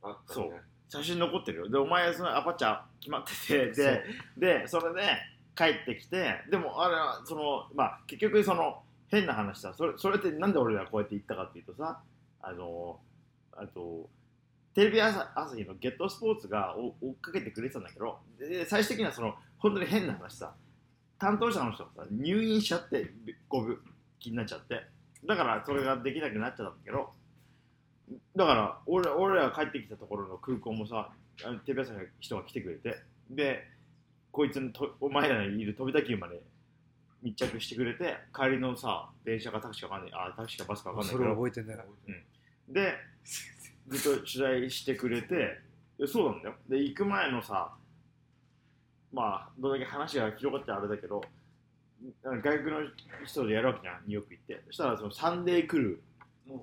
あったね。そう写真残ってるよ。でお前そのアパチャ決まってて ででそれで帰ってきてでもあれはそのまあ結局その変な話さそれそれってなんで俺らこうやって言ったかっていうとさあのあとテレビ朝朝日のゲットスポーツが追追っかけてくれてたんだけどで最終的にはその本当に変な話さ担当者の人がさ入院しちゃってご病気になっちゃって。だからそれができなくなっちゃったんだけどだから俺俺らが帰ってきたところの空港もさテレビ朝日の人が来てくれてでこいつのとお前らのいる飛び田急まで密着してくれて帰りのさ電車かタクシーかわかんないあタクシーかバスかわかんないそれけど覚えてんだよ。でずっと取材してくれてでそうなんだよ。で行く前のさまあどれだけ話が広がってあれだけど外国の人でやるわけじゃんニューヨーク行って。そしたらそのサンデークルー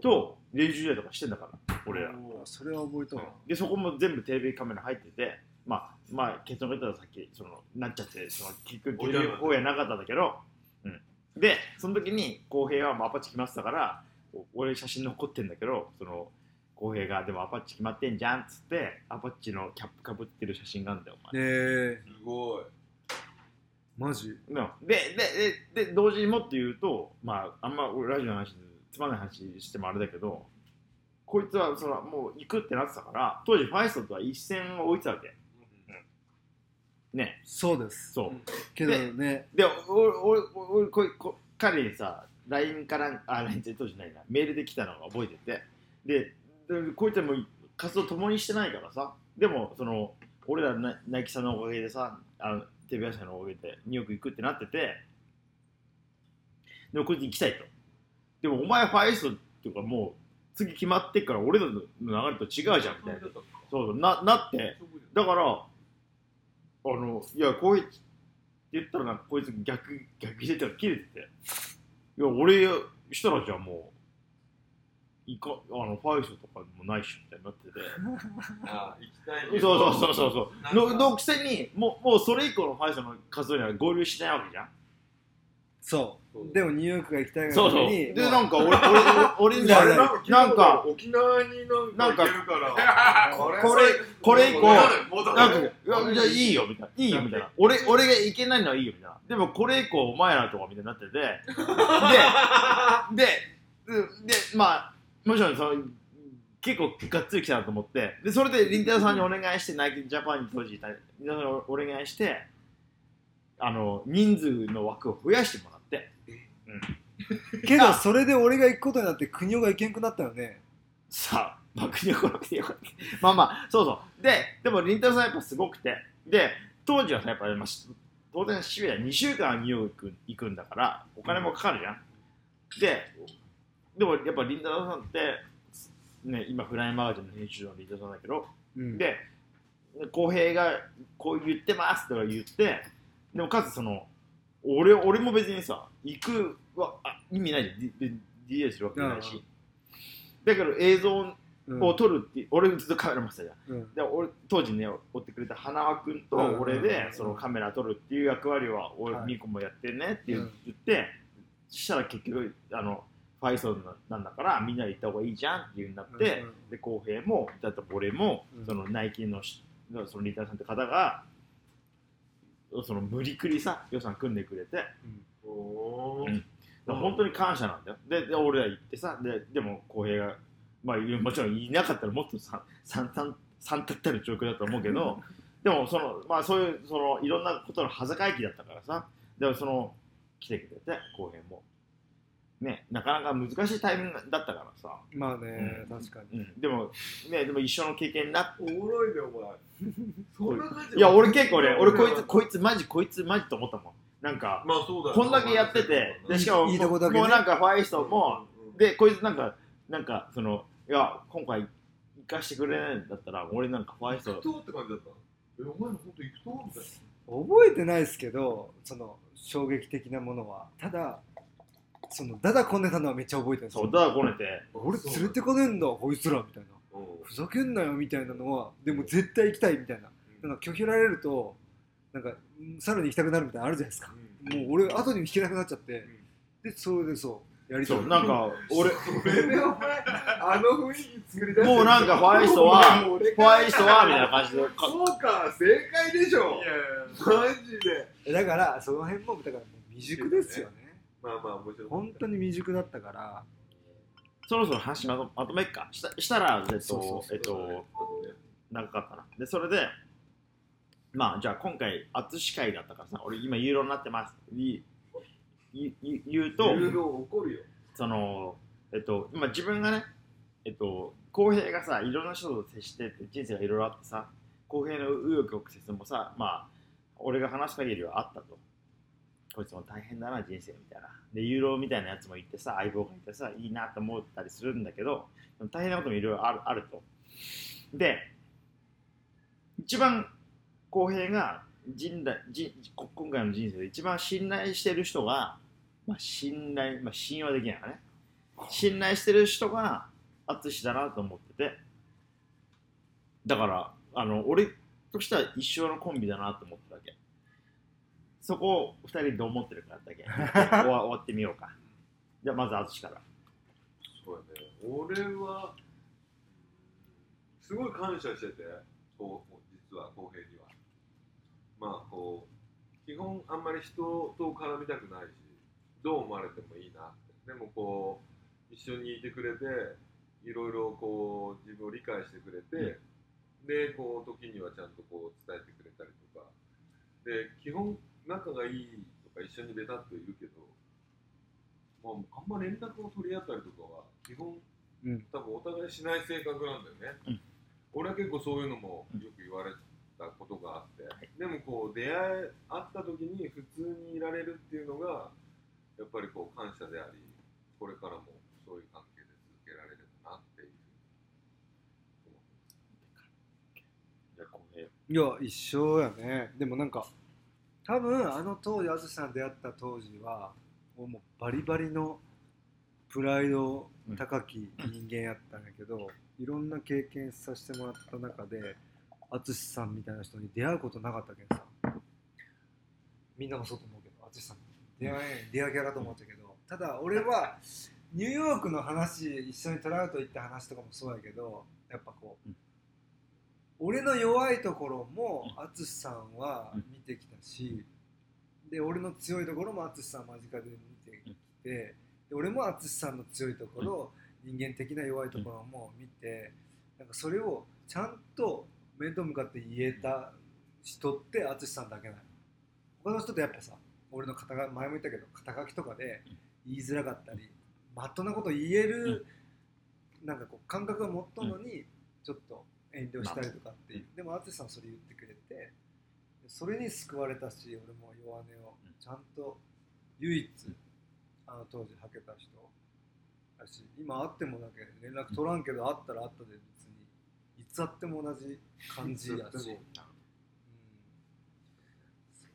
と練習試合とかしてんだから俺ら。あそれは覚えとる。なでそこも全部テレビカメラ入っててまあまあ結論言ったらさっきそのなっちゃってその結局方やなかったんだけど、うん、でその時に浩平はもうアパッチ決まってたからお俺写真残ってんだけどその浩平がでもアパッチ決まってんじゃんっつってアパッチのキャップかぶってる写真があるんだよお前、えすごい。ー、マジ？うん。でででで同時にもって言うとまああんま俺ラジオの話でつまんない話してもあれだけどこいつはそのもう行くってなってたから当時ファイストとは一線を置いてたわけ。ね。そうです。そう、けどね。で、俺、俺、俺、こいこ彼にさ、LINE から、あ、LINE って当時ないな、メールで来たのが覚えてて、で、でこいつはもう活動共にしてないからさ、でも、その、俺らナナイキさんのおかげでさ、あのテレビ朝日のおかげでニューヨーク行くってなってて、でもこいつ行きたいと。でも、お前ファイストっていうか、もう、次決まってっから俺らの流れと違うじゃんみたいな。そうそう、ななって、だから、あの、いや、こういうって言ったら、なんかこいつ逆、逆切れて切れてて、いや、俺したらじゃあもう、いか、あの、ファイストとかもないし、みたいになってて、あ行きたいそうそうそうそうそう。ののくせに、もう、もうそれ以降のファイストの活動には合流しないわけじゃん。そうでもニューヨークが行きたいが。ためにで、まあなんか俺、俺、俺にはいやいやなんか、沖縄になんか行けるから これ、これ以降、なんか、いや、じゃあいいよ、みたいな。いいよ、みたいな。俺、俺がいけないのはいいよ、みたいな。でも、これ以降、お前らとか、みたいになってて。で、で、で、でまあ、もちろん、その、結構がっつり来たなと思って、で、それで、りんたろーさんにお願いして、ナイキジャパンに当時いた、お願いして、あの、人数の枠を増やしてもらって、けどそれで俺が行くことになって国尾が行けんくなったよねさあ、まあ、国を来なくてよかった。まあまあ、そうそう。で、でも、りんたろーさんやっぱすごくて、で、当時はさ、やっぱり、まあ、し当然、シビア2週間ニューヨーク行くんだから、お金もかかるじゃん。で、でも、やっぱりんたろーさんって、ね、今、フライマガジンの編集長のりんたろーさんだけど、うんで、浩平がこう言ってますとか言って、でもかつその、俺俺も別にさ、行くはあ意味ないじゃん、D- D- DA するわけじゃないし。だけど映像うん。を撮るって、俺ずっとカメラ回してたじゃん。うん。で俺当時ね、追ってくれた花輪君とうん。俺でそのカメラ撮るっていう役割は、俺、はい。ミコもやってねって言うん。言って、そしたら結局、あの、ファイソンなんだからみんなで行った方がいいじゃんっていうになって、うん。うんで浩平もだって俺も、うん。そのナイキのしのそのリーダーさんって方がその無理くりさ予算組んでくれて。うん。ら本当に感謝なんだよ。でで俺ら行ってさででも浩平がまあもちろんいなかったらもっとさ三三三たったる状況だと思うけど でもそのまあそういうそのいろんなことの恥ずかい気だったからさでもその来てくれて浩平もねなかなか難しいタイミングだったからさ。まあね、うん。確かに。うん、でも、ね、でも一緒の経験になって、おもろいねお前。そんな感じいや、俺結構ね、俺こいつ、こいつマジ、こいつマジと思ったもん。なんか、まあそうだよ。こんだけやってて、で、しかも、いいとこだけね。もうなんかファイストも、うんで、こいつなんか、なんか、その、いや、今回、行かしてくれないんだったら、俺なんかファイスト、行くとって感じだったえお前ら本当行くと？みたい覚えてないですけどその衝撃的なものは。ただそのダダこねたのはめっちゃ覚えてるんですよ。そう、だからこねて、俺連れてこねえんだこいつらみたいな。なふざけんなよみたいなのはでも絶対行きたいみたいな。なんか拒否られるとなんかうんさらに行きたくなるみたいなのあるじゃないですか。もう俺後にも引けなくなっちゃって。でそれでそうやりたい。そう、なんか、俺、あの雰囲気作り出してもうなんかファイストは、もう俺ファイストは、みたいな感じで、か。そうか正解でしょ。いやいやマジで。だからその辺もだからもう未熟ですよねまあまあもちろん本当に未熟だったからそろそろ話まとまとめっか。したしたら、えっとそうそう、そうえっと、長かったな。で、それで、まあ、じゃあ今回、淳会だったからさ、俺今ユーロになってます。いいい言うと、有料起こるよその、えっと、今自分がね、えっと、浩平がさ、いろんな人と接してって人生がいろいろあってさ、浩平の紆余曲折もさ、まあ、俺が話す限りはあったと。こいつも大変だな、人生みたいな。で、ユーロみたいなやつもいてさ、相棒がいてさ、いいなと思ったりするんだけど、大変なこともいろいろあるあると。で、一番浩平が人だ人今回の人生で一番信頼してる人が、まあ、信頼、まあ、信用できないからね。信頼してる人が淳だなと思っててだからあの俺としては一生のコンビだなと思ってるわけそこを2人どう思ってるかだけ。終わ終わってみようか。じゃあまず淳から。そうやね。俺はすごい感謝してて。こう実は浩平には。まあこう基本あんまり人と絡みたくないしどう思われてもいいなって。でもこう一緒にいてくれていろいろこう自分を理解してくれて、でこう時にはちゃんとこう伝えてくれたりとか。で基本仲がいいとか一緒にベタっといるけど、まあ、あんま連絡を取り合ったりとかは基本うん。多分お互いしない性格なんだよね、うん。俺は結構そういうのもよく言われたことがあって、でもこう出会い会った時に普通にいられるっていうのがやっぱりこう感謝でありこれからもそういう関係で続けられればなっていういや一緒やね。でもなんか多分あの当時淳さん出会った当時はもうバリバリのプライド高き人間やったんやけど、いろんな経験させてもらった中で淳さんみたいな人に出会うことなかったけどさ。みんなもそうと思うけど淳さん出会えん出会いキャラと思っちゃうけど。ただ俺はニューヨークの話一緒にトラウト行った話とかもそうやけどやっぱこう、うん俺の弱いところも淳さんは見てきたし、で俺の強いところも淳さん間近で見てきて、で俺も淳さんの強いところ、人間的な弱いところも見て、なんかそれをちゃんと面と向かって言えた人って淳さんだけなの。他の人ってやっぱさ俺の肩が前も言ったけど肩書きとかで言いづらかったりまっとうなこと言える、なんかこう感覚が持っとんのにちょっと遠慮したりとかっていう、でも淳さんそれ言ってくれてそれに救われたし俺も弱音をちゃんと唯一あの当時はけた人だし今会ってもだけ連絡取らんけど会ったら会ったで別にいつ会っても同じ感じやし、うん、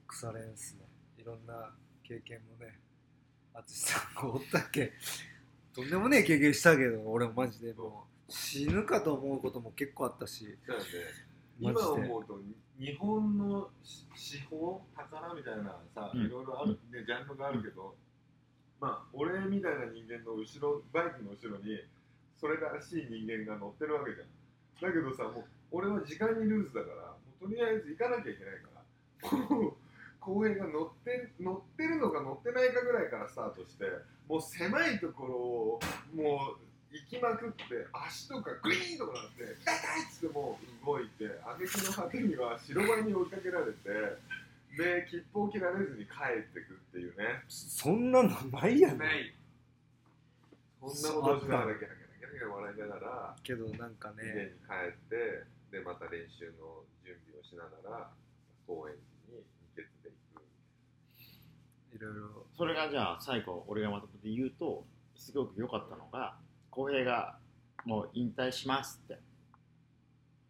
腐れんっすね。いろんな経験もね淳さんがおったっけ。とんでもねえ経験したけど俺もマジでもう死ぬかと思うことも結構あったし。だよね。今思うと日本の司法宝みたいなさ、うん。いろいろある、ね、ジャンルがあるけど、まあ俺みたいな人間の後ろバイクの後ろにそれらしい人間が乗ってるわけじゃん。だけどさもう俺は時間にルーズだからもうとりあえず行かなきゃいけないから。公園が乗って乗ってるのか乗ってないかぐらいからスタートしてもう狭いところをもう行きまくって足とかグリーンとかなって痛いっつってもう動いて挙句の果てには白バイに追いかけられてで切符を切られずに帰ってくっていうね。そんなのないやんない。そんなことをしながらギャラギャラギャラギャラ笑いながらけどなんか家にね帰ってでまた練習の準備をしながら公園に二血で行く。いろいろ。それがじゃあ最後俺がまとめて言うとすごく良かったのが浩平がもう引退しますって。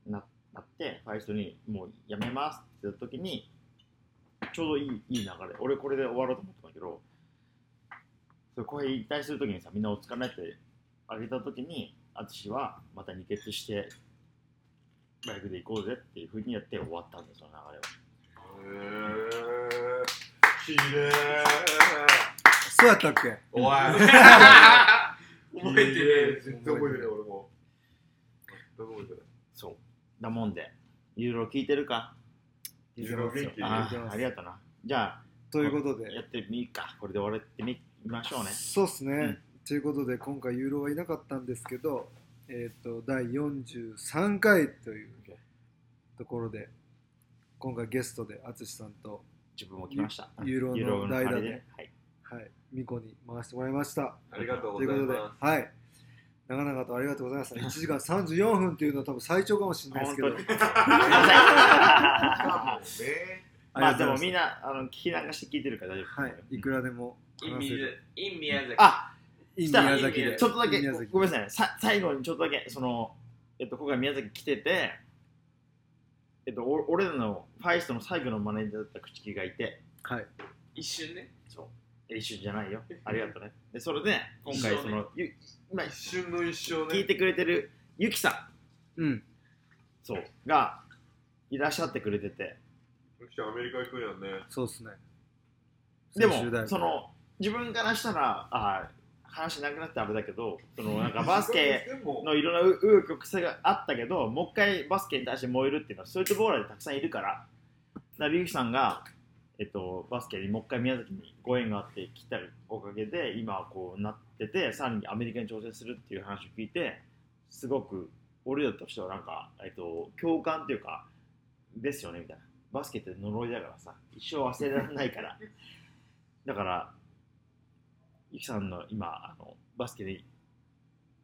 ななってファイストにもう辞めますって言った時にちょうどいいいい流れ。俺これで終わろうと思ったんだけどそれ浩平引退する時にさみんなお疲れってあげた時に淳はまた二血してバイクで行こうぜっていうふうにやって終わったんですよ流れは。へえきれいそうやったっけ？おい 覚えてる絶対覚えてる俺も全く覚えてないそう。だもんで、ユーロ聞いてるか？ユーロ元気あ聞いてますあありがとうな。じゃあ、ということでやってみるか。これで終わってみましょうね。そうっすね、うんということで今回ユーロはいなかったんですけどえっ、と第43回というところで今回ゲストで淳さんと自分も来ました。ユーロの代打で。はい。はいミコに回してもらいました。ありがとうごということでざいますはい。長々とありがとうございました。1時間34分っていうのは多分最長かもしれないですけど。本当に。あもうねまあでもみんななあの聞き流して聞いてるから大丈夫。はい。いくらでもる。in 宮崎。あいいした。ら宮崎。でちょっとだけごめんなさい。ね。さ最後にちょっとだけそのえっと今回宮崎来てて。えっと、お俺らのファイストの最後のマネージャーだった口木がいて、はい。一瞬ね。そう一瞬じゃないよ。ありがとうね。でそれで今回その、ゆ今一瞬の一生ね。聞いてくれてるゆきさん。うん。そう。がいらっしゃってくれてて。ゆきちゃんアメリカ行くんやんね。そうっすね。でもその自分からしたらあ話なくなってあれだけどそのなんか バスケのいろんな紆余曲折があったけどもう一回バスケに対して燃えるっていうのはストリートボーラーでたくさんいるから。だからゆきさんが、えっと、バスケにもう一回宮崎にご縁があって来たおかげで今こうなっててさらにアメリカに挑戦するっていう話を聞いてすごく俺らとしてはなんか、えっと、共感っていうかですよねみたいな。バスケって呪いだからさ一生忘れられないから。だからゆきさんの今あのバスケで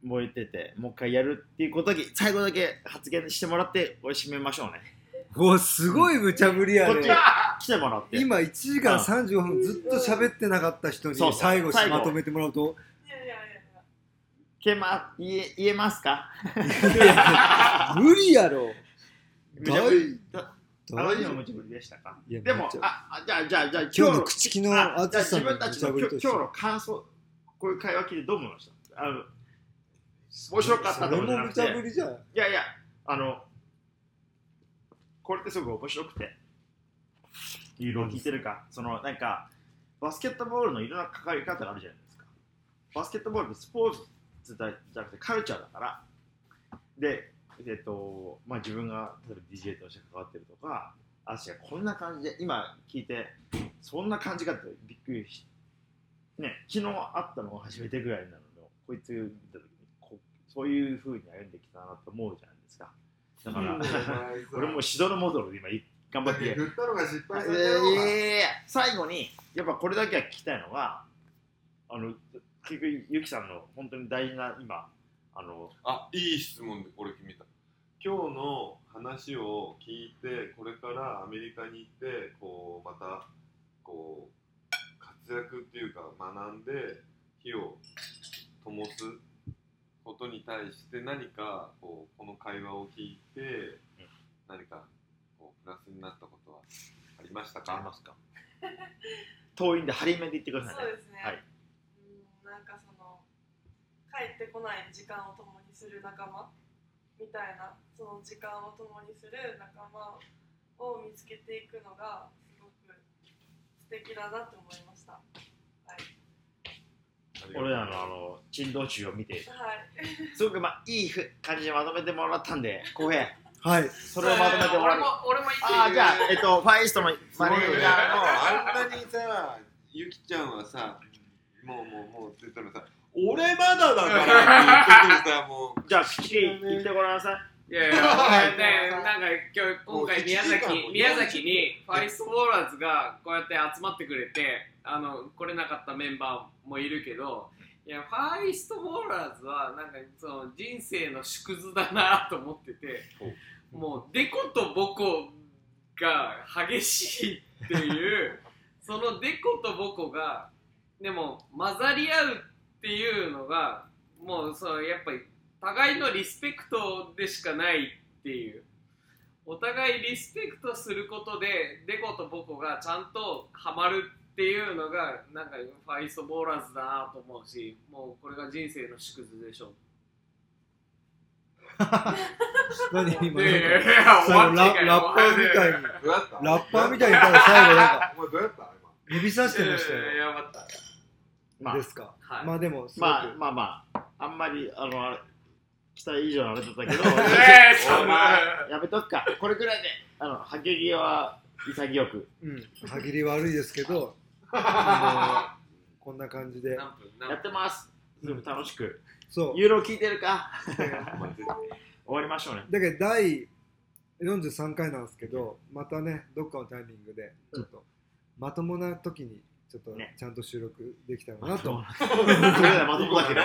燃えててもう一回やるっていうことだけ最後だけ発言してもらって俺締めましょうね。おすごい無茶ぶりやこっちね来てもらって。今1時間35分ずっと喋ってなかった人にそうそう。最後最後。まとめてもらうと。いやいやいやいや。けま言え言えますか？無理やろ。無茶ぶり。無茶ぶりでしたか？いやでもああじゃあじゃあじゃあ今日の口木のあじゃあ淳さんの自分たちの無茶ぶりとして。今日の感想こういう会話聞いてどう思いました？あの面白かったそれとかじゃなくて。も無茶ぶりじゃん。いやいやあのこれってすごく面白くて。いろいろ聞いてるか。そのなんかバスケットボールのいろんな関わり方があるじゃないですか。バスケットボールってスポーツじゃなくてカルチャーだから。でえっとまあ自分が例えば DJ として関わってるとかあしがこんな感じで今聞いてそんな感じかってびっくりしね昨日会ったのが初めてぐらいなのでこいつ見た時にこそういうふうに歩んできたなと思うじゃないですか。だから 俺もしどろもどろで今い頑張って。やる振ったのが失敗いされたよやいやいや最後にやっぱこれだけは聞きたいのがあの結局ゆきさんの本当に大事な今あのあいい質問でこれ決めた。今日の話を聞いてこれからアメリカに行ってこうまたこう活躍っていうか学んで火を灯すことに対して何かこうこの会話を聞いて何かこうプラスになったことはありましたか？ありますか？遠いんで張り目で言ってくださいね。そうですね、はい。うんなんかその帰ってこない時間を共にする仲間？みたいなその時間を共にする仲間を見つけていくのがすごく素敵だなと思いましたはい、俺らのあの珍道中を見て。はい、すごくまあいいふ感じでまとめてもらったんで 浩平はい。それをまとめてもらう俺もああじゃあえっとファイストのマネージャーのあんなにさゆきちゃんはさもうもうもうって言ったらさ俺まだだからって言っててさもう。じゃあきり言ってごらんなさい。いやいや、はい。ね、なんか今日今回宮崎も宮崎にファイストボーラーズがこうやって集まってくれてあの来れなかったメンバーもいるけどいやファイストボーラーズはなんかその人生の縮図だなと思っててもうデコとボコが激しいっていう そのデコとボコがでも混ざり合うっていうのがもうそのやっぱり互いのリスペクトでしかないっていう。お互いリスペクトすることでデコとボコがちゃんとハマるっていうのがなんかファイストボーラーズだなと思うしもうこれが人生の縮図でしょう。何今いやいやいや最後ラッパーみたいにどうやった？ラッパーみたいに言ったら最後なんかお前どうやった？今指さしてましたよいやばかったでまあすかはいまあでもまあまあまああんまりあのあれ期待以上のあれだったけどやめとくかこれぐらいであのはけ際は潔くうん歯切り悪いですけどこんな感じで。やってます。すごく楽しく。そう。ユーロ聞いてるか？終わりましょうね。だけど第43回なんですけどまたねどっかのタイミングでちょっとまともな時にちょっとね。ちゃんと収録できたらなと、まとも だけど。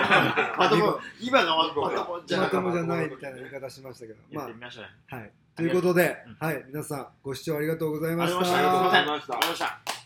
まとも。今がままともじゃなかったまともじゃないみたいな言い方しましたけど。まあはい。ということでう。ん、はい。皆さんご視聴ありがとうございました。ありがとうございました